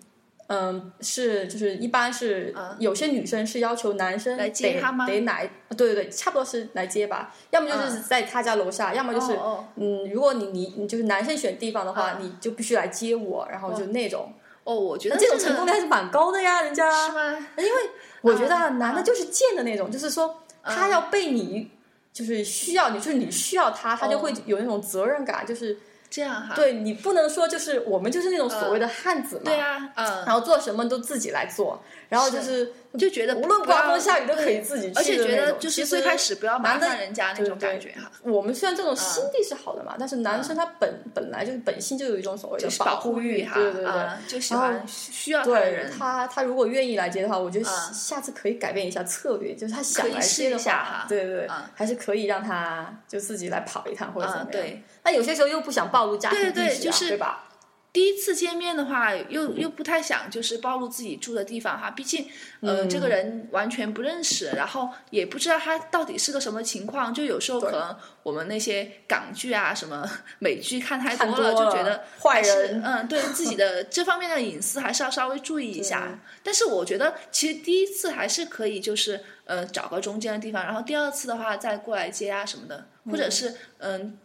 嗯，是就是一般是有些女生是要求男生嗯来接吗得来，对对对，差不多是来接吧，要么就是嗯在他家楼下，要么就是嗯，如果你你你就是男生选地方的话，嗯。你就必须来接我，然后就那种，哦，我觉得这种成功率还是蛮高的呀，人家是吗？因为 我觉得男的就是贱的那种，就是说他要被你。就是需要你，就是你需要他，他就会有那种责任感，就是这样哈。对你不能说就是我们就是那种所谓的汉子嘛，对啊，嗯，然后做什么都自己来做，然后就是就觉得无论刮风下雨都可以自己去而且觉得就是最开始不要麻烦人家那种感觉哈。我们虽然这种心地是好的嘛，但是男生他本本来就是本性就有一种所谓的保护护欲哈，对对对。啊就喜欢需要对人，他，他如果愿意来接的话，我觉得啊下次可以改变一下策略，就是他想来接一下话哈，对对对啊，还是可以让他就自己来跑一趟或者怎么样。那有些时候又不想暴露家庭对对就是对吧？第一次见面的话，又又不太想就是暴露自己住的地方哈，毕竟呃、嗯这个人完全不认识，然后也不知道他到底是个什么情况，就有时候可能我们那些港剧啊什么美剧看太多了，多就觉得坏人嗯对 自己的这方面的隐私还是要稍微注意一下。但是我觉得其实第一次还是可以就是呃找个中间的地方，然后第二次的话再过来接啊什么的，或者是嗯。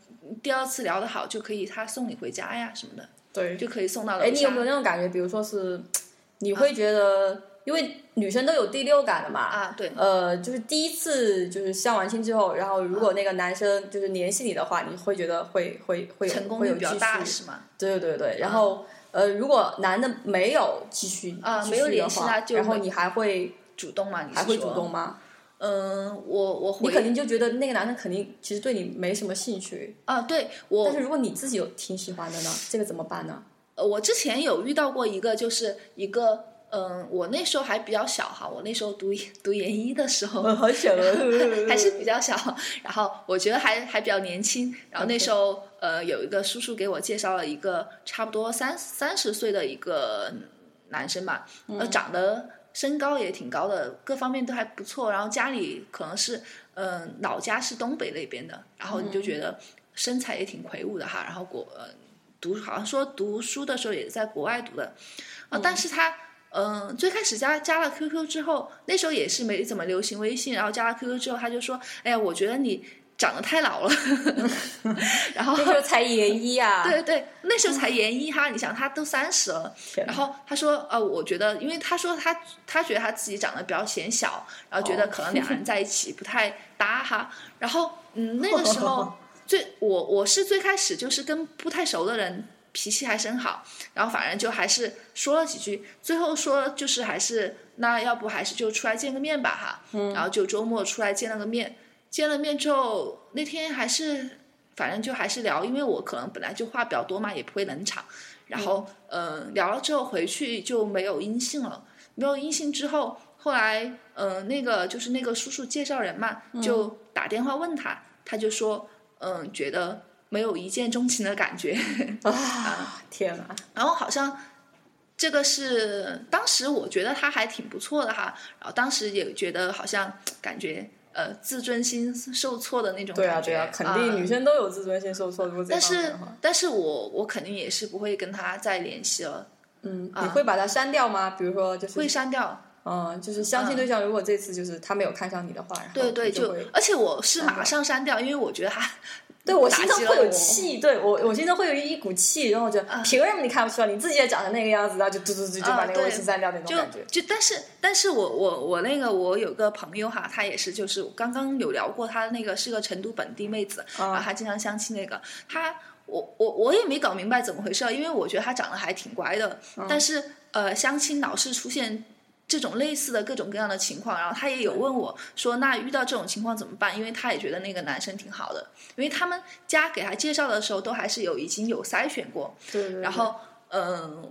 第二次聊得好，就可以他送你回家呀什么的，对，就可以送到楼下。哎，你有没有那种感觉？比如说是，你会觉得，因为女生都有第六感的嘛，啊？对，呃，就是第一次就是相完亲之后，然后如果那个男生就是联系你的话，你会觉得会会会成功会有继率比较大是吗？对对对，然后呃，如果男的没有继续继啊没有联系他就然后你还会主动吗？你还会主动？吗？嗯，我我你肯定就觉得那个男生肯定其实对你没什么兴趣，啊，对我但是如果你自己有挺喜欢的呢，这个怎么办呢？呃我之前有遇到过一个，就是一个嗯，我那时候还比较小哈，我那时候读读研一的时候，好小啊 还是比较小，然后我觉得还还比较年轻，然后那时候呃有一个叔叔给我介绍了一个差不多三三十岁的一个男生吧，呃长得身高也挺高的，各方面都还不错，然后家里可能是嗯、呃老家是东北那边的，然后你就觉得身材也挺魁梧的哈，然后国呃读好像说读书的时候也是在国外读的，啊、但是他。嗯，最开始加加了 QQ 之后，那时候也是没怎么流行微信，然后加了 QQ 之后，他就说：“哎呀，我觉得你长得太老了。”然后那时候才研一啊，对对，那时候才研一哈，你想他都三十了，然后他说呃，我觉得，因为他说他他觉得他自己长得比较显小，然后觉得可能两人在一起不太搭哈，然后嗯，那个时候最我我是最开始就是跟不太熟的人脾气还是很好，然后反正就还是说了几句，最后说就是还是那要不还是就出来见个面吧哈，然后就周末出来见了个面，见了面之后那天还是反正就还是聊，因为我可能本来就话比较多嘛，也不会冷场，然后嗯、呃聊了之后回去就没有音信了，没有音信之后，后来嗯、呃那个就是那个叔叔介绍人嘛，就打电话问他，他就说嗯、觉得没有一见钟情的感觉，啊，天哪！然后好像这个是当时我觉得他还挺不错的哈，然后当时也觉得好像感觉呃自尊心受挫的那种对啊，感觉对啊，肯定女生都有自尊心受挫。如果但是但是我我肯定也是不会跟他再联系了，嗯，你会把他删掉吗？比如说，就是会删掉。嗯，就是相亲对象，如果这次就是他没有看上你的话，然后对对，就而且我是马上删掉，因为我觉得他对我打心中会有气，对我我心中会有一股气，然后我觉得啊凭什么你看不出来？你自己也长成那个样子，然后就嘟嘟嘟就把那个微信删掉那种就感觉。就但是但是我我我那个我有个朋友哈，她也是就是刚刚有聊过，她那个是个成都本地妹子，啊然后她经常相亲那个，她我我我也没搞明白怎么回事，因为我觉得她长得还挺乖的，嗯但是呃相亲老是出现。这种类似的各种各样的情况，然后他也有问我说：“那遇到这种情况怎么办？”因为他也觉得那个男生挺好的，因为他们家给他介绍的时候都还是有已经有筛选过，对对对然后，嗯、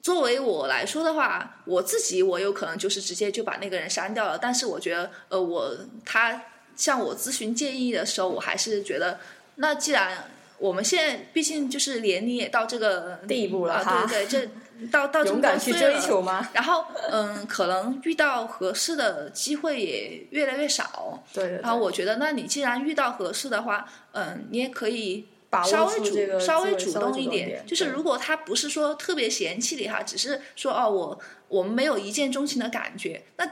作为我来说的话，我自己我有可能就是直接就把那个人删掉了。但是我觉得，呃，我他向我咨询建议的时候，我还是觉得，那既然我们现在毕竟就是年龄也到这个 地步了啊，哈对对，这到 到这么勇敢去追多岁了求吗？然后，嗯，可能遇到合适的机会也越来越少。对对对。然后我觉得，那你既然遇到合适的话，嗯，你也可以把握稍微主、住这个稍微主动一点就是如果他不是说特别嫌弃你哈，只是说哦，我我们没有一见钟情的感觉，那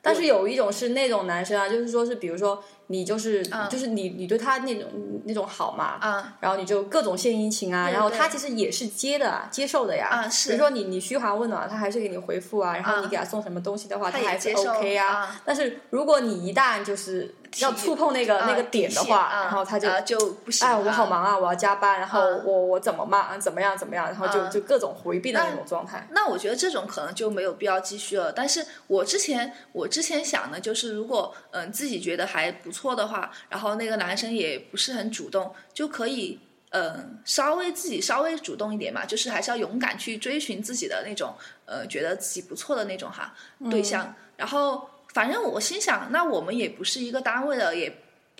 但是有一种是那种男生啊，就是说是比如说你就是、嗯就是你你对他那种那种好嘛，啊然后你就各种献殷勤啊，对然后他其实也是接的啊接受的呀。啊是比如说你你嘘寒问暖，他还是给你回复啊，然后啊你给他送什么东西的话，他还是 OK 啊。啊但是如果你一旦就是要触碰那个、啊那个点的话，然后他就。啊就不行。哎，我好。忙啊！我要加班，然后啊我我怎么嘛，怎么样怎么样，然后就啊就各种回避的那种状态。那我觉得这种可能就没有必要继续了。但是我之前我之前想的就是，如果嗯、自己觉得还不错的话，然后那个男生也不是很主动，就可以嗯、稍微自己稍微主动一点嘛，就是还是要勇敢去追寻自己的那种呃觉得自己不错的那种哈对象。然后反正我心想，那我们也不是一个单位的，也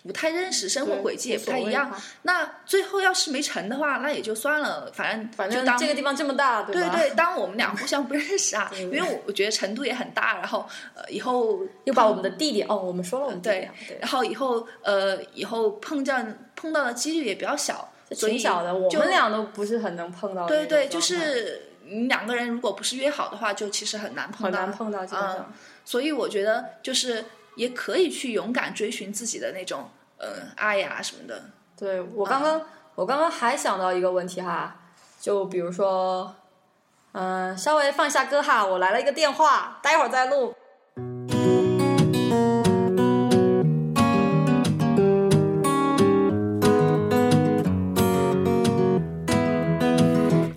不太认识，生活轨迹也不太一样。那最后要是没成的话，那也就算了，反正反正这个地方这么大，对吧？对对，当我们俩互相不认识啊，因为我我觉得成都也很大，然后呃以后又把我们的地点哦，我们说了我们对然后以后呃以后碰见碰到的几率也比较小，挺小的，我们俩都不是很能碰到。对对，就是你两个人如果不是约好的话，就其实很难碰到，很难碰到，嗯上。所以我觉得就是也可以去勇敢追寻自己的那种，嗯，爱呀什么的。对我刚刚，我刚刚还想到一个问题哈，就比如说，嗯，稍微放一下歌哈，我来了一个电话，待会儿再录。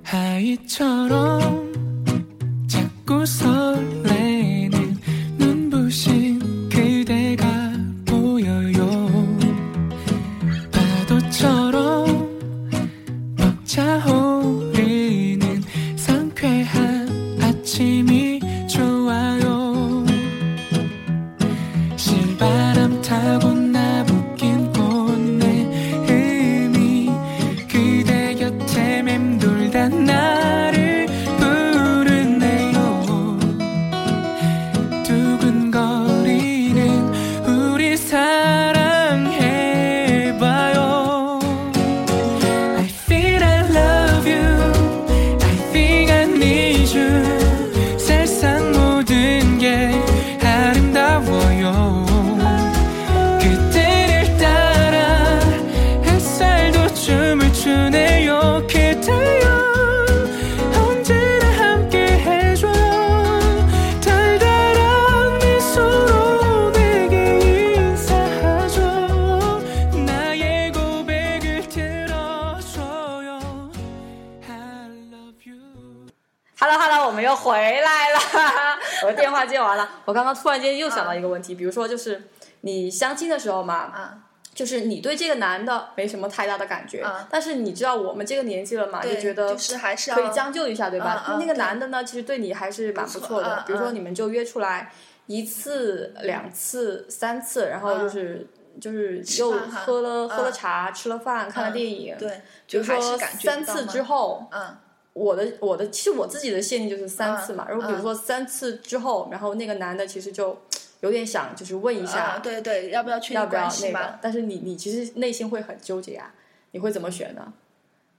还一。间又想到一个问题，比如说就是你相亲的时候嘛，啊，就是你对这个男的没什么太大的感觉，啊但是你知道我们这个年纪了嘛，就觉得就是还是要可以将就一下，对吧？那个男的呢，其实对你还是蛮不错的。比如说啊你们就约出来一次、两次、三次，然后就是、就是又喝了、啊喝了茶，吃了饭，看了电影。对，比如说就是感觉到嘛。三次之，后，嗯我的我的其实我自己的限定就是三次嘛。嗯如果比如说三次之后，然后那个男的其实就有点想就是问一下，啊，对对，要不要确定关系嘛？？但是你你其实内心会很纠结啊，你会怎么选呢？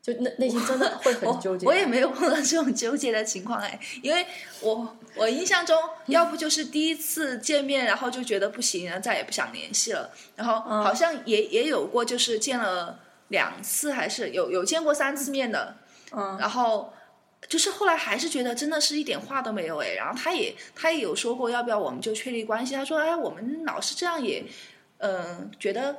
就内内心真的会很纠结啊、我也没有碰到这种纠结的情况哎，因为我我印象中，要不就是第一次见面，然后就觉得不行，然后再也不想联系了，然后嗯好像也也有过，就是见了两次还是有有见过三次面的，嗯，然后就是后来还是觉得真的是一点话都没有哎，然后他也他也有说过要不要我们就确立关系，他说哎我们老是这样也，嗯、觉得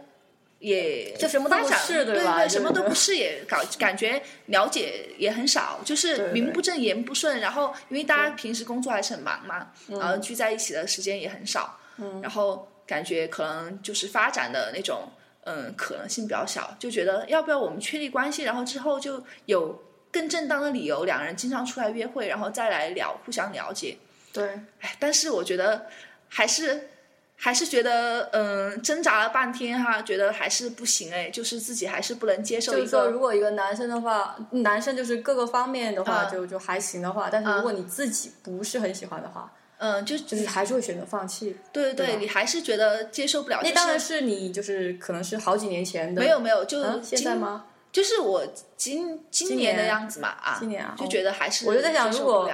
也就什么都不是对吧对对，什么都不 是也搞感觉了解也很少，就是名不正言不顺，然后因为大家平时工作还是很忙嘛，嗯。然后聚在一起的时间也很少，然后感觉可能就是发展的那种嗯可能性比较小，就觉得要不要我们确立关系，然后之后就有更正当的理由，两个人经常出来约会，然后再来聊互相了解。对，哎，但是我觉得还是还是觉得嗯挣扎了半天哈，觉得还是不行哎，就是自己还是不能接受一就是说，如。果一个男生的话，男生就是各个方面的话嗯就就还行的话，但是如果你自己不是很喜欢的话，嗯，就就是还是会选择放弃。对对对你还是觉得接受不了。就是那当然是你就是可能是好几年前的，没有没有，就嗯，现在吗？就是我今今今年的样子嘛啊，今年啊就觉得还是我就在想如果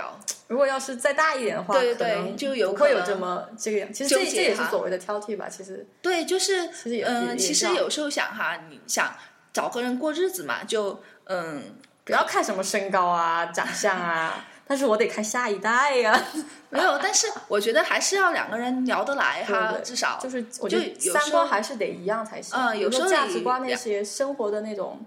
如果要是再大一点的话，对对就有会有可能这么这个样。其实这这也是所谓的挑剔吧，其实对，就是嗯，其实有时候想哈，你想找个人过日子嘛，就嗯，不要看什么身高啊、长相啊，但是我得看下一代呀、没有，但是我觉得还是要两个人聊得来哈，至少就是我就三观还是得一样才行。嗯有时候价值观那些生活的那种，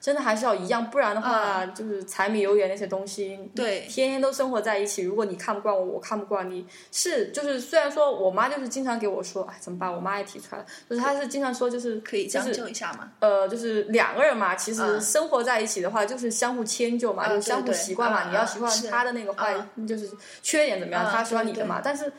真的还是要一样，不然的话，就是柴米油盐那些东西，嗯对天天都生活在一起。如果你看不惯我，我看不惯你，是就是虽然说我妈就是经常给我说，哎，怎么办？我妈也提出来了，就是她是经常说，就是可以将就一下嘛。呃，就是两个人嘛，其实嗯生活在一起的话，就是相互迁就嘛，嗯就是相互习惯嘛。嗯你要习惯他的那个坏，就是缺点怎么样，嗯他喜欢你的嘛。但是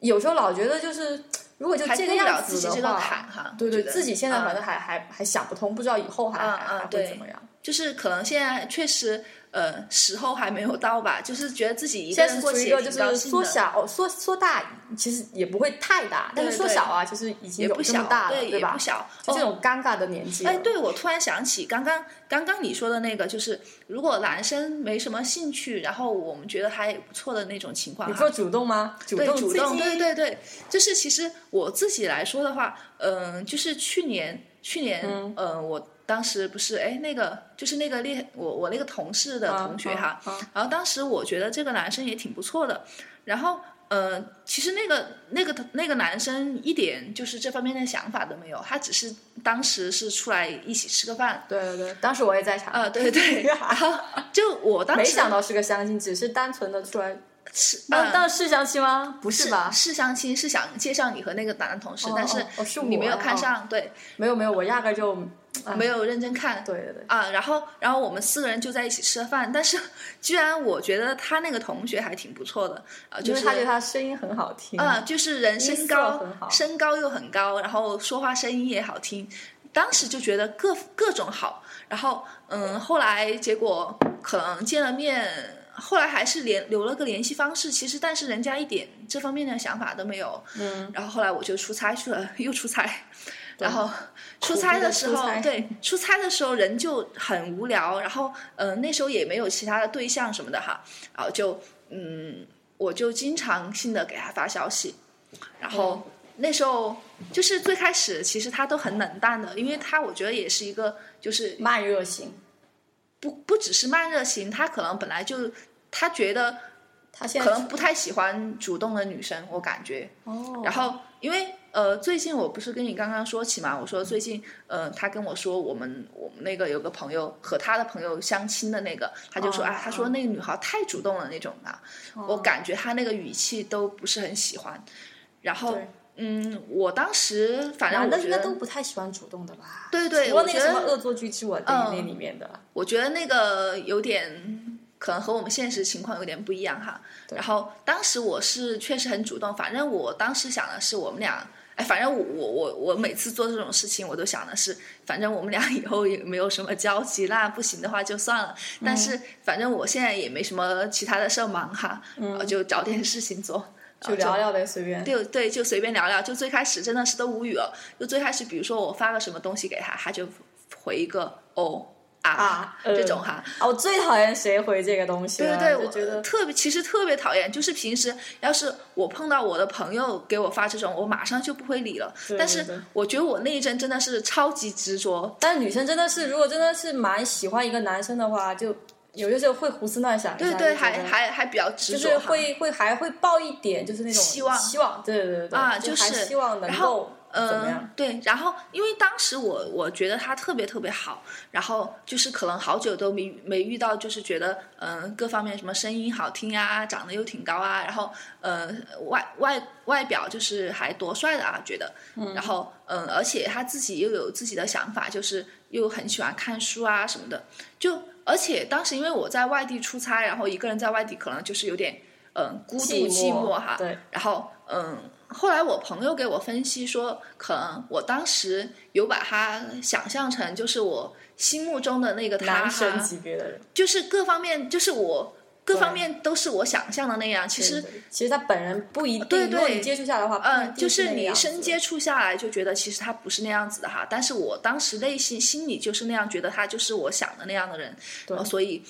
有时候老觉得就是，如果就还这个样子的自己这个话，坎哈，对对，自己现在嗯反正还、还还想不通，不知道以后还、嗯还还会怎么样。就是可能现在确实呃时候还没有到吧，就是觉得自己一个人过一个就是。缩小、缩缩大，其实也不会太大，但是缩小啊，就是已经有也不小，这么大了，对，也吧不？小。就这哦种尴尬的年纪了。哎，对，我突然想起刚刚刚刚你说的那个，就是如果男生没什么兴趣，然后我们觉得还不错的那种情况哈，你说主动吗？主，动主动，对对对，就是其实我自己来说的话，嗯、就是去年去年，嗯、我当时不是哎那个就是那个猎我我那个同事的同学哈，然后当时我觉得这个男生也挺不错的，然后。呃，其实那个那个那个男生一点就是这方面的想法都没有，他只是当时是出来一起吃个饭，对对对，当时我也在场。啊、对对，然后就我当时没想到是个相亲，只是单纯的出来。是当嗯当是相亲吗？不是吧？是相亲，是想介绍你和那个男同事，哦但是哦哦是你没有看上，对，没有没有，我压根就啊没有认真看。对对对，啊，然后然后我们四个人就在一起吃了饭，但是 居然我觉得他那个同学还挺不错的啊，就是他觉得他声音很好听。啊，就是人身高很好。身高又很高，然后说话声音也好听，当时就觉得各各种好，然后嗯，后来结果可能见了面。后来还是联留了个联系方式，其实但是人家一点这方面的想法都没有。嗯，然后后来我就出差去了，又出差，然后出差的时候，对，出差的时候人就很无聊，然后嗯、呃那时候也没有其他的对象什么的哈，然后就嗯，我就经常性的给他发消息，然后那时候就是最开始其实他都很冷淡的，因为他我觉得也是一个就是慢热型。不不只是慢热型，他可能本来就他觉得他现在可能不太喜欢主动的女生，我感觉。哦，然后因为呃，最近我不是跟你刚刚说起嘛，我说最近呃，他跟我说我们我们那个有个朋友和他的朋友相亲的那个，他就说哦啊，他说那个女孩太主动了那种的，我感觉他那个语气都不是很喜欢。然后嗯，我当时反正男我觉得的应该都不太喜欢主动的吧？对对，除了那个什么恶作剧之吻那里面的，我觉得那个有点可能和我们现实情况有点不一样哈。然后当时我是确实很主动，反正我当时想的是我们俩，哎，反正我我我我每次做这种事情，我都想的是，反正我们俩以后也没有什么交集，那不行的话就算了。但是反正我现在也没什么其他的事儿忙哈，嗯、就找点事情做。就聊聊呗，随便。对对，就随便聊聊。就最开始真的是都无语了。就最开始，比如说我发个什么东西给他，他就回一个哦，啊啊这种哈。啊，我最讨厌谁回这个东西了，对对，我觉得特别，其实特别讨厌。就是平时要是我碰到我的朋友给我发这种，我马上就不会理了。对但是我觉得我那一阵真的是超级执着，但是女生真的是，如果真的是蛮喜欢一个男生的话，就有些时候会胡思乱想一下，对对，就还还还比较执着就，是会会还会抱一点，就是那种希望希望，对对对对啊，就是还希望能然后够怎么呃？，对，然后因为当时我我觉得他特别特别好，然后就是可能好久都没没遇到，就是觉得嗯、呃各方面什么声音好听啊，长得又挺高啊，然后呃外外外表就是还多帅的啊，觉得，然后嗯、呃而且他自己又有自己的想法，就是又很喜欢看书啊什么的，就而且当时因为我在外地出差，然后一个人在外地可能就是有点嗯、孤独寂寂寞哈，对，然后嗯，后来我朋友给我分析说，可能我当时有把他想象成就是我心目中的那个他男神哈，级别的人，就是各方面就是我各方面都是我想象的那样。其实其实他本人不一定，对对如果你接触下来的话，嗯，就是你深接触下来就觉得其实他不是那样子的哈，但是我当时内心心里就是那样觉得他就是我想的那样的人，所以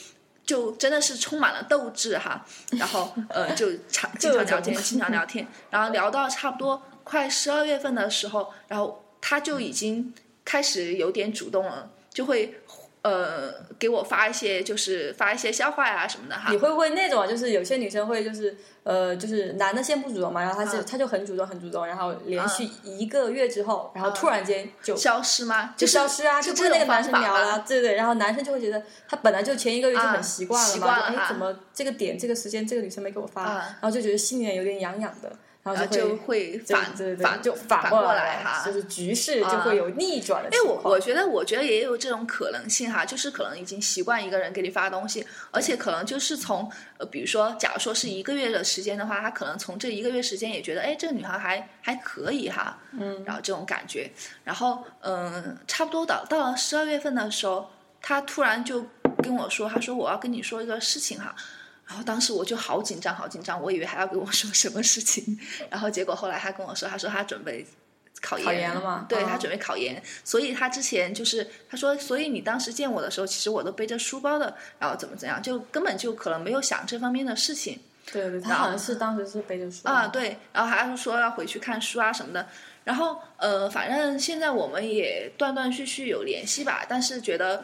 就真的是充满了斗志哈，然后呃 就常经常聊天，经常聊天，然后聊到差不多快十二月份的时候，然后他就已经开始有点主动了，就会。呃，给我发一些就是发一些笑话呀、什么的哈。你，会不会那种啊？就是有些女生会就是呃，就是男的先不主动嘛，然后他就、嗯。他就很主动很主动，然后连续一个月之后，然后突然间就、消失吗？就消失啊，就跟那个男生聊了吗，对对，然后男生就会觉得他本来就前一个月就啊很习惯了嘛，习惯了怎么这个点这个时间这个女生没给我发，啊。然后就觉得心里面有点痒痒的，然后就就会反反就反过来哈，就是局势就会有逆转的情因为况。我我觉得，我觉得也有这种可能性哈，就是可能已经习惯一个人给你发东西，而且可能就是从呃，比如说，假如说是一个月的时间的话，他可能从这一个月时间也觉得，哎，这个女孩还还可以哈，嗯，然后这种感觉，然后嗯、差不多到到了十二月份的时候，他突然就跟我说，他说我要跟你说一个事情哈。然后当时我就好紧张，好紧张，我以为还要跟我说什么事情，然后结果后来他跟我说，他说他准备考研考研了吗？哦对他准备考研，所以他之前就是他说，所以你当时见我的时候，其实我都背着书包的，然后怎么怎样，就根本就可能没有想这方面的事情对对，他好像是当时是背着书啊，，对，然后还是说要回去看书啊什么的，然后呃，反正现在我们也断断续续有联系吧，但是觉得，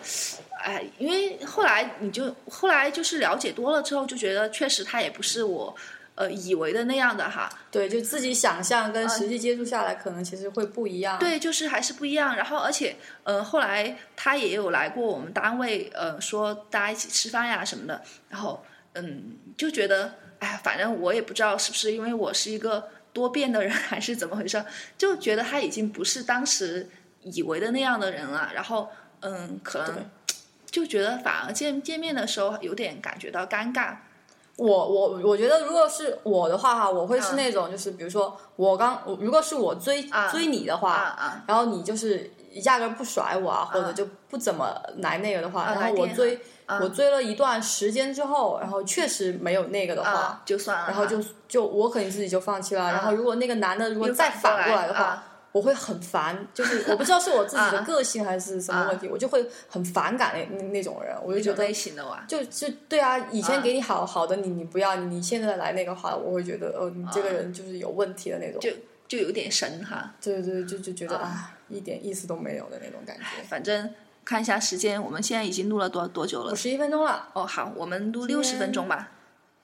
哎，因为后来你就后来就是了解多了之后，就觉得确实他也不是我呃以为的那样的哈，对，就自己想象跟实际接触下来，可能其实会不一样。对，就是还是不一样。然后，而且，呃，后来他也有来过我们单位，呃，说大家一起吃饭呀什么的。然后，嗯，就觉得，哎，反正我也不知道是不是因为我是一个多变的人，还是怎么回事，就觉得他已经不是当时以为的那样的人了。然后，嗯，可能就觉得反而见见面的时候有点感觉到尴尬。我我我觉得，如果是我的话哈，我会是嗯那种，就是比如说我刚，我如果是我追、啊追你的话，然后你就是压根儿不甩我啊，或者啊就不怎么来那个的话，啊然后我追、啊我追了一段时间之后，然后确实没有那个的话，啊，就算了，然后就就我肯定自己就放弃了。然后如果那个男的如果再反过来的话，啊我会很烦，就是我不知道是我自己的啊个性还是什么问题，我就会很反感那那那种人，我就觉得类型的哇。就就对啊，以前啊给你好好的，你你不要，你现在来那个话，我会觉得，哦，你这个人就是有问题的那种。就就有点神哈，对对，就就觉得啊啊，一点意思都没有的那种感觉。反正看一下时间，我们现在已经录了多多久了五？十一分钟了，哦，好，我们录今六十分钟吧。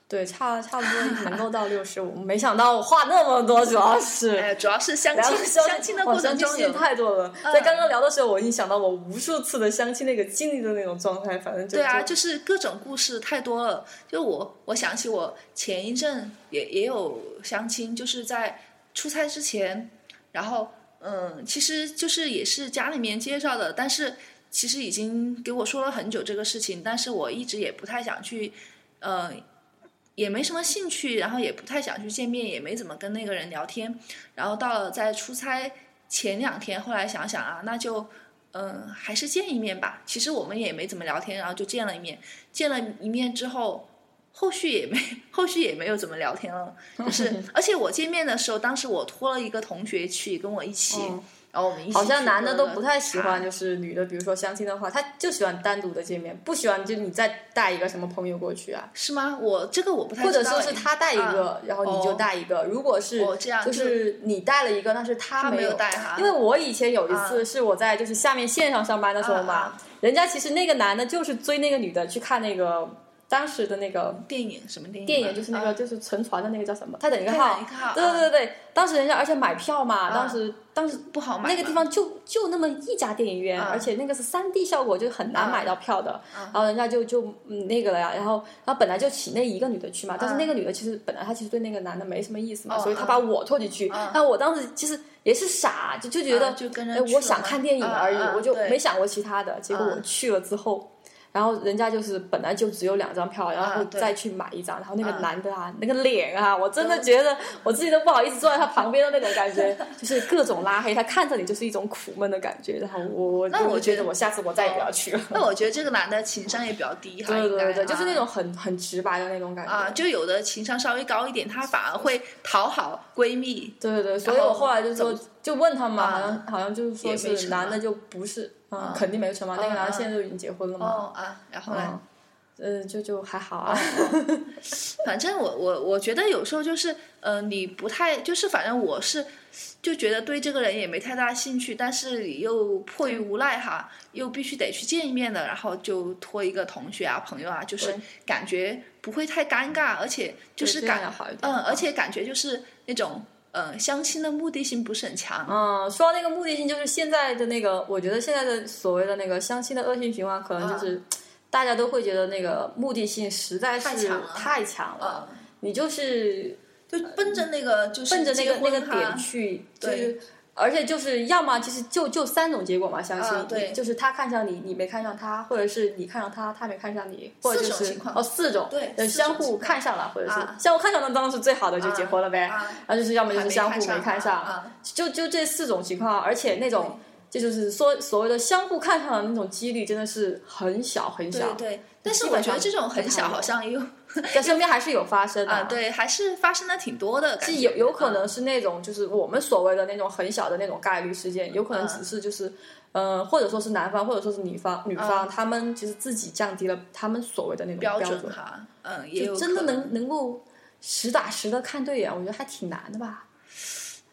对，差差不多能够到六十五。没想到我话那么多，主要是。哎，主要是相亲相亲的过程中有相亲太多了，嗯在刚刚聊的时候，我已经想到我无数次的相亲那个经历的那种状态，反正就对啊，就就是各种故事太多了。就我，我想起我前一阵也也有相亲，就是在出差之前，然后嗯，其实就是也是家里面介绍的，但是其实已经给我说了很久这个事情，但是我一直也不太想去，呃，也没什么兴趣，然后也不太想去见面，也没怎么跟那个人聊天。然后到了在出差前两天，后来想想啊，那就嗯，还是见一面吧。其实我们也没怎么聊天，然后就见了一面。见了一面之后，后续也没 后续也没有怎么聊天了。就是，而且我见面的时候，当时我托了一个同学去跟我一起，嗯然后我们一起好像男的都不太太喜欢，就是女的，比如说相亲的话，他就喜欢单独的见面，不喜欢就你再带一个什么朋友过去啊，是吗？我这个我不太或者说是他带一个，啊然后你就哦带一个。如果是哦这样就就是你带了一个，但是他他没有有带哈因为我以前有一次啊是我在就是下面线上上班的时候嘛，啊人家其实那个男的就是追那个女的去看那个当时的那个电影什么电影啊？电影，就是那个、啊就是沉船的那个叫什么《泰坦尼克泰号坦尼克号》对对对对，当时人家而且买票嘛，当时当时不好买那个地方就就那么一家电影院，啊而且那个是三 D 效果，就很难啊买到票的。然后人家就就嗯那个了呀，然后然后本来就请那一个女的去嘛，但是那个女的其实本来她其实对那个男的没什么意思嘛，哦所以她啊把我拖进去。啊但我当时其实也是傻，就就觉得啊就跟着哎我想看电影啊而已，啊我就没想过其他的。结果我啊去了之后。然后人家就是本来就只有两张票，然后再去买一张，然后那个啊男的啊，那个脸啊，我真的觉得我自己都不好意思坐在他旁边的那种感觉，就是各种拉黑，他看着你就是一种苦闷的感觉。然后我我那我觉得我下次我再也不要去了。那我觉得这个男的情商也比较低哈，对对对就是那啊种很很直白的那种感觉啊，就有的情商稍微高一点，他反而会讨好闺蜜。对对对，所以我后来就说，就问他嘛，啊好像好像就是说是男的就不是，嗯啊，肯定没成嘛。那个男的啊。现在都已经结婚了嘛，哦啊，然后呢？嗯，呃，就就还好啊。反正我我我觉得有时候就是，呃，你不太就是，反正我是就觉得对这个人也没太大兴趣，但是你又迫于无奈哈，又必须得去见一面的，然后就托一个同学啊、朋友啊，就是感觉不会太尴尬，而且就是感嗯，而且感觉就是那种呃相亲的目的性不是很强。嗯，说到那个目的性，就是现在的那个，我觉得现在的所谓的那个相亲的恶性循环，可能就是、大家都会觉得那个目的性实在是太强了太强了。嗯，你就是就奔着那个就是奔着那个那个点去，就对是。而且就是要么其实就就三种结果嘛，相亲，啊对就是他看上你，你没看上他，或者是你看上他，他没看上你，或者就是哦四种，对呃相互看上了，或者是啊相互看上的当然是最好的，就结婚了呗。啊然后就是要么就是相互没看上，啊就就这四种情况，而且那种这就是说所谓的相互看上的那种几率真的是很小很小，对对，但是我觉得这种很小，好像又 在身边还是有发生的。啊，对，还是发生的挺多的感觉。是有有可能啊是那种就是我们所谓的那种很小的那种概率事件，有可能只是就是，呃，或者说是男方或者说是女方女方，他们其实自己降低了他们所谓的那种标准，哈，嗯，也真的能能够实打实的看对眼，我觉得还挺难的吧。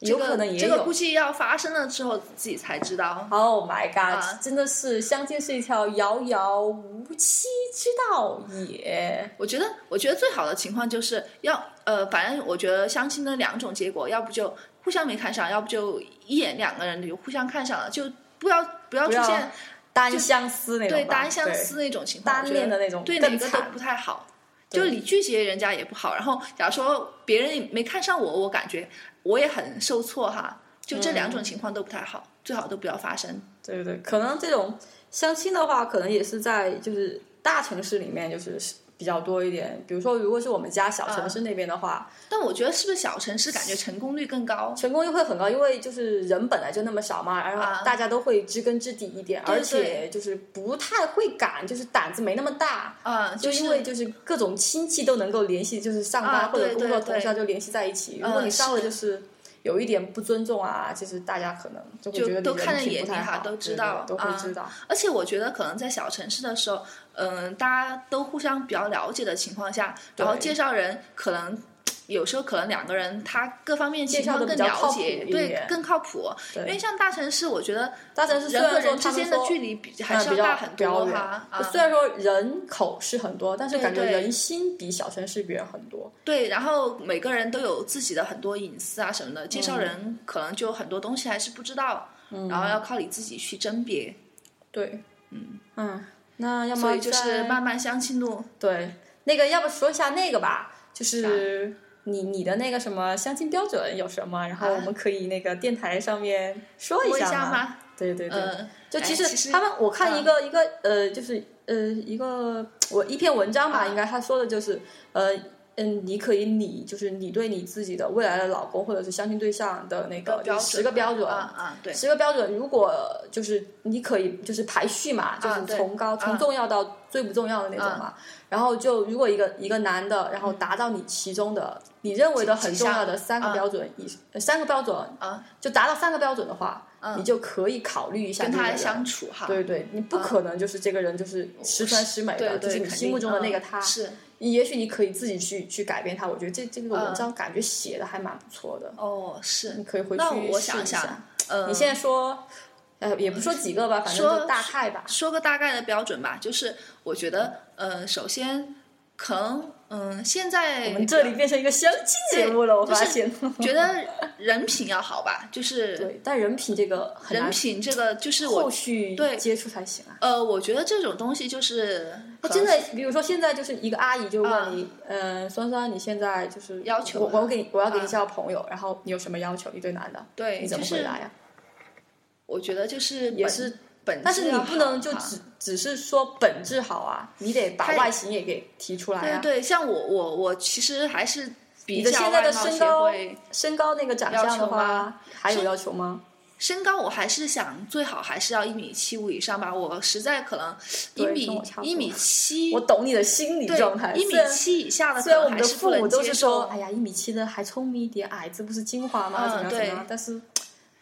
这个有可能也有。这个估计要发生了之后自己才知道。Oh my god！、啊真的是相亲是一条遥遥无期之道也。我觉得，我觉得最好的情况就是要呃，反正我觉得相亲的两种结果，要不就互相没看上，要不就一眼两个人就互相看上了，就不要不要出现单相思那种，对单相思那种情况，单恋的那种对哪个都不太好。就你拒绝人家也不好，然后假如说别人没看上我，我感觉我也很受挫哈。就这嗯两种情况都不太好，最好都不要发生。对对对，可能这种相亲的话，可能也是在就是大城市里面就是比较多一点。比如说，如果是我们家小城啊市那边的话，但我觉得是不是小城市感觉成功率更高？成功率会很高，因为就是人本来就那么少嘛，然啊后大家都会知根知底一点，对而且就是不太会敢，就是胆子没那么大。啊，就是因为就是各种亲戚都能够联系，就是上班啊或者工作同事啊就联系在一起。如果嗯你稍微是就是有一点不尊重啊，其实大家可能就会觉得都看在眼里哈都对对知道都会啊知道。而且我觉得可能在小城市的时候，嗯、大家都互相比较了解的情况下，然后介绍人可能。有时候可能两个人他各方面情介绍况更了解，谱对，更靠谱。因为像大城市，我觉得大城市人和人之间的距离比还是要大很多哈。啊，虽然说人口是很多，但是感觉人心比小城市远很多。对，然后每个人都有自己的很多隐私啊什么的，介嗯绍人可能就很多东西还是不知道，然后要靠你自己去甄别，对，嗯嗯，那要么就是再慢慢相亲路。对那个，要不说一下那个吧，就是你你的那个什么相亲标准有什么？然后我们可以那个电台上面说说一下下吗？对对对，嗯，就其实实他们，我看一嗯个、一个呃，就是呃一个我一篇文章吧，啊应该他说的就是呃嗯，你可以拟就是你对你自己的未来的老公或者是相亲对象的那个就十个标准啊啊，对，十个标准，如果就是你可以就是排序嘛，就是从高、从啊重要到最不重要的那种嘛。然后就如果一个一个男的，然后达到你其中的你认为的很重要的三个嗯标准以、呃三个标准，啊，就达到三个标准的话，嗯你就可以考虑一下跟他相处哈。对对，你不可能就是这个人就是十全十美的，就是你心目中的那个他。嗯是也许你可以自己去去改变它。我觉得这这个文嗯章感觉写的还蛮不错的，哦，是你。可以回去试一想想下。，呃，你现在说，呃，也不说几个吧，反正就大概吧。说个大概的标准吧，就是我觉得，呃，首先可能，嗯、现在我们这里变成一个相亲节目了，我就是发现。觉得人品要好吧，就是对，但人品这个人品这个，就是后我，续对接触才行啊。呃，我觉得这种东西就是他真的，比如说现在就是一个阿姨就问你，嗯、酸酸，你现在就是要求我我给你我要给你啊交朋友，然后你有什么要求？一对男的，对，你怎么回答呀？我觉得就是也是本质，但是你不能就哈只只是说本质好啊，你得把外形也给提出来啊。对对，像我我我其实还是比较现在的身高，身高那个长相的话，还有要求吗？身高我还是想最好还是要一米七五以上吧，我实在可能一米一米七，我懂你的心理状态，一米七以下的虽然我们的父母都是说，受哎，呀，一米七的还聪明一点，矮子不是精华吗？嗯怎么样怎么样对？但是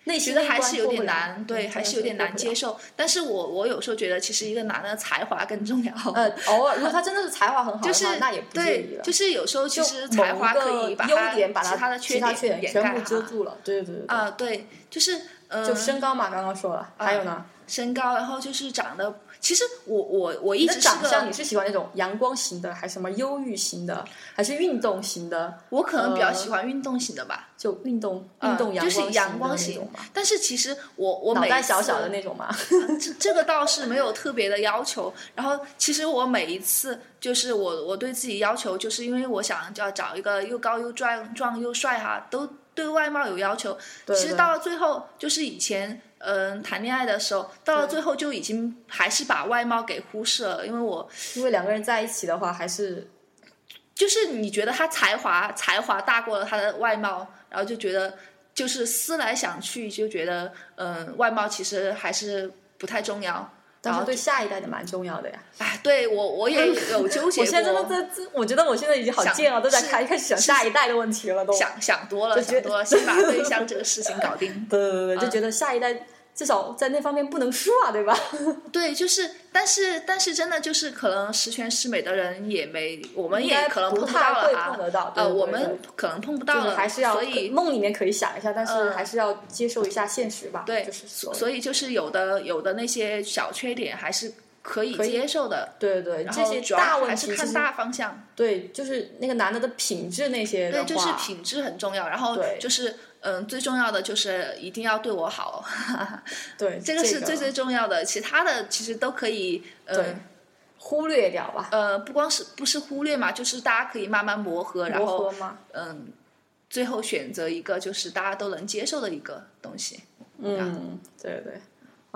内觉得还是有点难，对，还是有点难接受。但是我我有时候觉得，其实一个男的才华更重要。呃，偶尔如果他真的是才华很好的话，就是那也不介意了。对，就是有时候其实才华可以把某个优点把其他的缺点点全部遮住了。对对对对对。啊，对，就是呃，就身高嘛，刚刚说了，还有呢，身高，然后就是长得，其实我我我一直长相你是喜欢那种阳光型的，还是什么忧郁型的，还是运动型的？我可能比较呃喜欢运动型的吧，就运动嗯运动阳就是光阳光型型的那种嘛，但是其实我我脑每袋小小的那种嘛。这这个倒是没有特别的要求。然后其实我每一次就是我我对自己要求，就是因为我想要找一个又高又壮壮又帅哈，都对外貌有要求。对对其实到了最后，就是以前嗯、谈恋爱的时候，到了最后就已经还是把外貌给忽视了，因为我因为两个人在一起的话，还是就是你觉得他才华才华大过了他的外貌，然后就觉得就是思来想去就觉得嗯、外貌其实还是不太重要。然后对下一代的蛮重要的呀。哎，对我我也有纠结过，我现在真的在这，我觉得我现在已经好贱啊，都在开开始想下一代的问题了，都。想想多了，就觉得想多了，先把对象这个事情搞定。对对对对，就嗯觉得下一代至少在那方面不能输啊，对吧？对，就是，但是但是真的就是可能十全十美的人也没，我们也可能碰不太会到了碰得到啊，呃，我们可能碰不到就是了，还是要所以梦里面可以想一下，但是嗯还是要接受一下现实吧。对，就是所所以就是有的有的那些小缺点还是可以接受的，对对，然这些后主要大问题还是看大方向。对，就是那个男的的品质那些的对，就是品质很重要，然后对就是嗯，最重要的就是一定要对我好，对这个是最最重要的，其他的其实都可以，对嗯忽略掉吧，呃，不光是不是忽略嘛，就是大家可以慢慢磨合，然后。嗯，最后选择一个就是大家都能接受的一个东西。嗯，对对，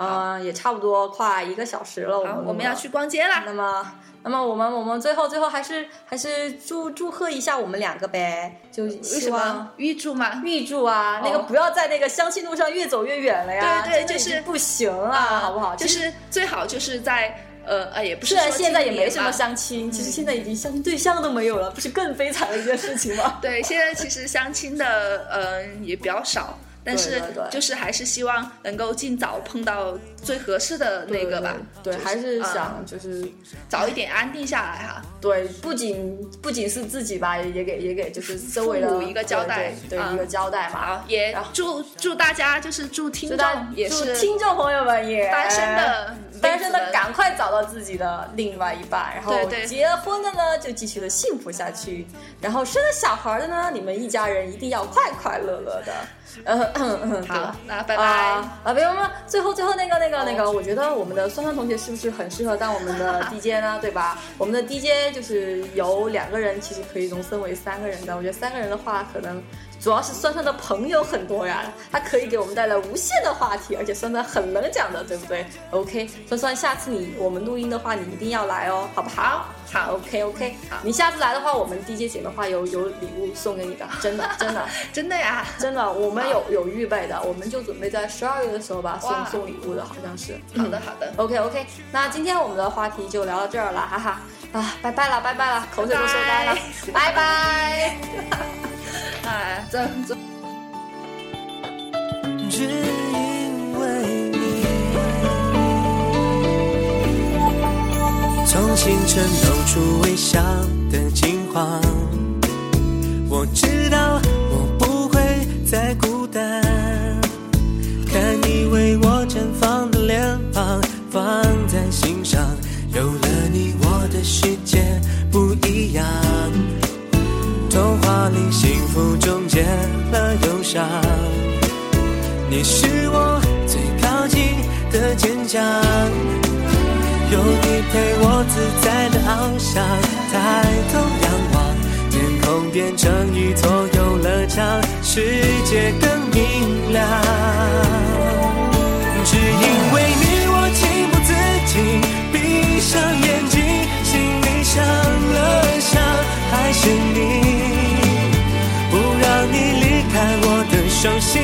啊、也差不多快一个小时了，我好，们我们要去逛街啦。那么，那么我们我们最后最后还是还是祝祝贺一下我们两个呗，就为什希望么预祝嘛？预祝啊，那个哦不要在那个相亲路上越走越远了呀，对对就是不行了，好不好？就是最好就是在呃呃，也不是虽然说现在也没什么相亲，其实现在已经相亲对象都没有了，不是更悲惨的一件事情吗？对，现在其实相亲的嗯、也比较少，但是就是还是希望能够尽早碰到最合适的那个吧。对，就是还是嗯想就是早一点安定下来哈。对，不仅不仅是自己吧，也给也给就是周围的一个交代嗯对一个交代嘛。好，也祝祝大家就是祝听众也是听众朋友们也单身的单身的赶快找到自己的另外一半，然后结婚的呢就继续的幸福下去，然后生了小孩的呢，你们一家人一定要快快乐乐的。嗯嗯嗯，对好？，那拜拜。啊啊！别忘了，最后最后那个那个那个，我觉得我们的酸酸同学是不是很适合当我们的 DJ 呢？对吧？我们的 DJ 就是有两个人，其实可以荣升为三个人的。我觉得三个人的话，可能主要是酸酸的朋友很多呀，他可以给我们带来无限的话题，而且酸酸很能讲的，对不对？OK，酸酸，下次你我们录音的话，你一定要来哦，好不好？好，OK OK，好。你下次来的话，我们 DJ 姐的话有有礼物送给你的，真的真的。真的呀，真的，我们有有预备的，我们就准备在十二月的时候吧送送礼物的，好像是。好的好的，OK OK，那今天我们的话题就聊到这儿了，哈哈啊，拜拜了拜拜了，口水都说干了，拜拜。哎，这这。只因为你，从清晨露出微笑的金黄，我知道我不会再孤单。看你为我绽放的脸庞，放世界不一样。童话里幸福终结了忧伤。你是我最靠近的坚强，有你陪我自在的翱翔，抬头仰望，天空变成一座游乐场，世界更明亮。只因为你，我情不自禁闭上眼睛，想了想，还是你。不让你离开我的手心，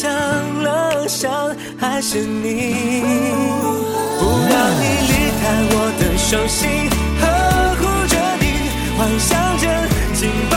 想了想，还是你。不让你离开我的手心，呵护着你，幻想着紧抱